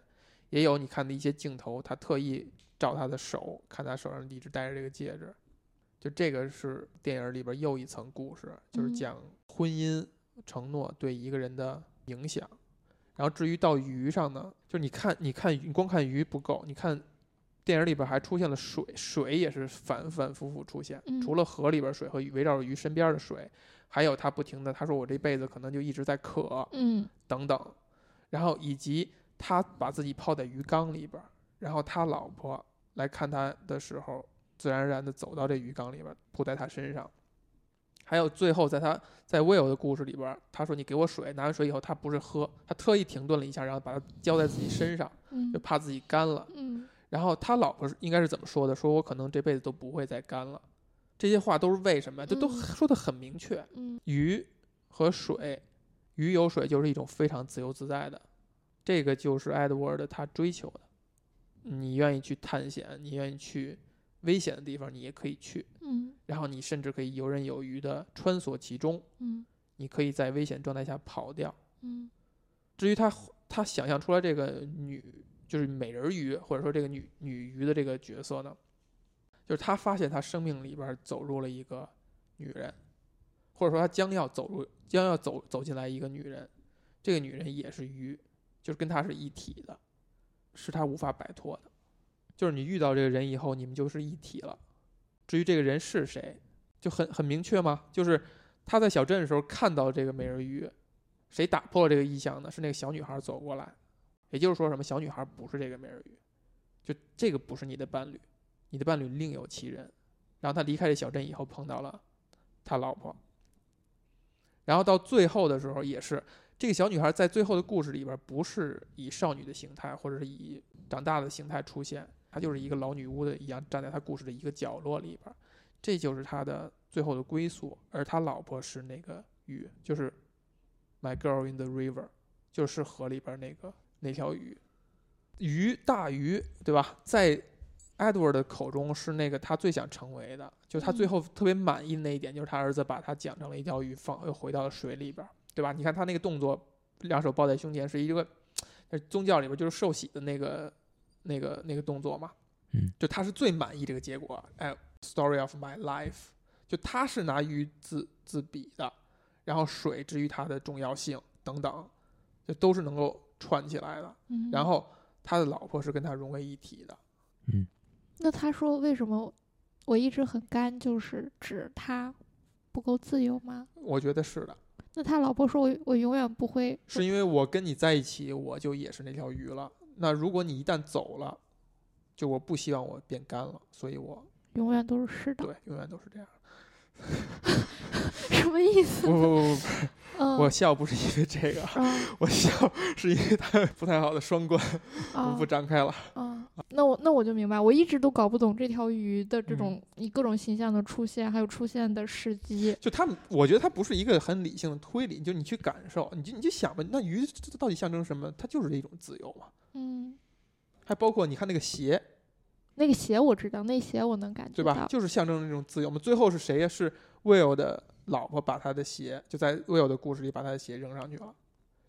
[SPEAKER 1] 也有你看的一些镜头，他特意照他的手，看他手上一直戴着这个戒指。就这个是电影里边又一层故事，就是
[SPEAKER 2] 嗯
[SPEAKER 1] 讲婚姻承诺对一个人的影响。然后至于到鱼上呢，就是你看，你看，你光看鱼不够，你看电影里边还出现了水，水也是反反复复出现。
[SPEAKER 2] 嗯
[SPEAKER 1] 除了河里边水和鱼围绕着鱼身边的水，还有他不停的，他说我这辈子可能就一直在渴
[SPEAKER 2] 嗯
[SPEAKER 1] 等等，然后以及他把自己泡在鱼缸里边儿，然后他老婆来看他的时候，自然而然的走到这鱼缸里边儿，扑在他身上。还有最后，在他在 Will 的故事里边儿，他说：“你给我水。”拿完水以后，他不是喝，他特意停顿了一下，然后把它浇在自己身上，
[SPEAKER 2] 嗯
[SPEAKER 1] 就怕自己干了。
[SPEAKER 2] 嗯
[SPEAKER 1] 然后他老婆应该是怎么说的？说我可能这辈子都不会再干了。这些话都是为什么？这都
[SPEAKER 2] 嗯
[SPEAKER 1] 说的很明确。
[SPEAKER 2] 嗯
[SPEAKER 1] 鱼和水，鱼有水就是一种非常自由自在的，这个就是 Edward 他追求的。你愿意去探险，你愿意去危险的地方，你也可以去。
[SPEAKER 2] 嗯
[SPEAKER 1] 然后你甚至可以游刃有余的穿梭其中，
[SPEAKER 2] 嗯
[SPEAKER 1] 你可以在危险状态下跑掉。
[SPEAKER 2] 嗯
[SPEAKER 1] 至于他他想象出来这个女就是美人鱼，或者说这个女女鱼的这个角色呢，就是他发现他生命里边走入了一个女人，或者说他将要走入将要走走进来一个女人，这个女人也是鱼，就是跟他是一体的，是他无法摆脱的。就是你遇到这个人以后，你们就是一体了。至于这个人是谁，就很很明确吗？就是他在小镇的时候看到这个美人鱼，谁打破了这个意象呢？是那个小女孩走过来，也就是说什么？小女孩不是这个美人鱼，就这个不是你的伴侣，你的伴侣另有其人。然后他离开这小镇以后，碰到了他老婆，然后到最后的时候也是，这个小女孩在最后的故事里边不是以少女的形态，或者是以长大的形态出现，她就是一个老女巫的一样站在她故事的一个角落里边，这就是她的最后的归宿。而他老婆是那个鱼，就是 My Girl in the River，就是河里边那个那条鱼，鱼大鱼对吧？在 Edward 的口中是那个他最想成为的，就他最
[SPEAKER 2] 嗯
[SPEAKER 1] 后特别满意的那一点，就是他儿子把他讲成了一条鱼，放又回到了水里边儿，对吧？你看他那个动作，两手抱在胸前，是一个呃宗教里边就是受洗的那个那个那个动作嘛，
[SPEAKER 3] 嗯，
[SPEAKER 1] 就他是最满意这个结果。哎，Story of my life，就他是拿鱼自自比的，然后水至于它的重要性等等，就都是能够串起来的。
[SPEAKER 2] 嗯，
[SPEAKER 1] 然后他的老婆是跟他融为一体的。
[SPEAKER 3] 嗯，
[SPEAKER 2] 那他说为什么我一直很干，就是指他不够自由吗？
[SPEAKER 1] 我觉得是的，
[SPEAKER 2] 那他老婆说我我永远不会，
[SPEAKER 1] 是因为我跟你在一起，我就也是那条鱼了。那如果你一旦走了，就我不希望我变干了，所以我
[SPEAKER 2] 永远都是湿的，
[SPEAKER 1] 对永远都是这样。*laughs*
[SPEAKER 2] 什么意思？
[SPEAKER 1] 不不不不我笑不是因为这个，
[SPEAKER 2] 啊
[SPEAKER 1] 我笑是因为他不太好的双关
[SPEAKER 2] 我
[SPEAKER 1] 不张开了。
[SPEAKER 2] 啊，那我那我就明白，我一直都搞不懂这条鱼的这
[SPEAKER 1] 嗯
[SPEAKER 2] 种以各种形象的出现，还有出现的时机。
[SPEAKER 1] 就他们，我觉得它不是一个很理性的推理，就你去感受，你就你就想吧，那鱼到底象征什么？它就是一种自由嘛。
[SPEAKER 2] 嗯，
[SPEAKER 1] 还包括你看那个鞋，
[SPEAKER 2] 那个鞋我知道，那鞋我能感觉
[SPEAKER 1] 对吧？
[SPEAKER 2] 到。
[SPEAKER 1] 就是象征那种自由嘛。最后是谁呀？是 Will 的老婆把他的鞋，就在 Will 的故事里把他的鞋扔上去了。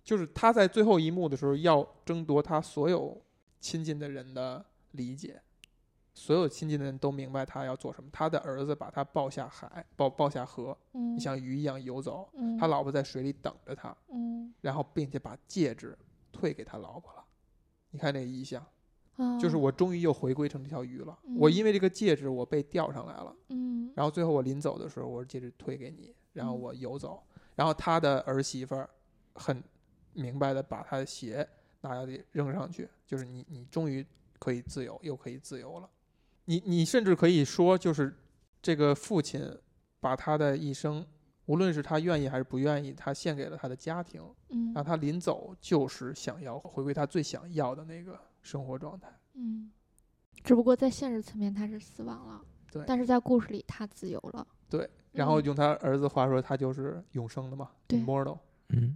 [SPEAKER 1] 就是他在最后一幕的时候要争夺他所有亲近的人的理解，所有亲近的人都明白他要做什么。他的儿子把他抱下海，抱抱下河，
[SPEAKER 2] 嗯，
[SPEAKER 1] 像鱼一样游走。
[SPEAKER 2] 嗯，
[SPEAKER 1] 他老婆在水里等着他，
[SPEAKER 2] 嗯
[SPEAKER 1] 然后并且把戒指退给他老婆了。你看这个意象，
[SPEAKER 2] 啊，
[SPEAKER 1] 就是我终于又回归成这条鱼了。我
[SPEAKER 2] 嗯
[SPEAKER 1] 因为这个戒指，我被钓上来了。
[SPEAKER 2] 嗯
[SPEAKER 1] 然后最后我临走的时候，我说戒指退给你，然后
[SPEAKER 2] 嗯
[SPEAKER 1] 我游走。然后他的儿媳妇儿很明白的把他的鞋拿下去扔上去，就是你你终于可以自由，又可以自由了。你你甚至可以说，就是这个父亲把他的一生，无论是他愿意还是不愿意，他献给了他的家庭。
[SPEAKER 2] 嗯
[SPEAKER 1] 让他临走就是想要回归他最想要的那个生活状态。
[SPEAKER 2] 嗯，只不过在现实层面他是死亡了，
[SPEAKER 1] 对
[SPEAKER 2] 但是在故事里他自由了。
[SPEAKER 1] 对，然后
[SPEAKER 2] 嗯
[SPEAKER 1] 用他儿子话说，他就是永生的嘛
[SPEAKER 2] 对
[SPEAKER 1] ，immortal。
[SPEAKER 3] 嗯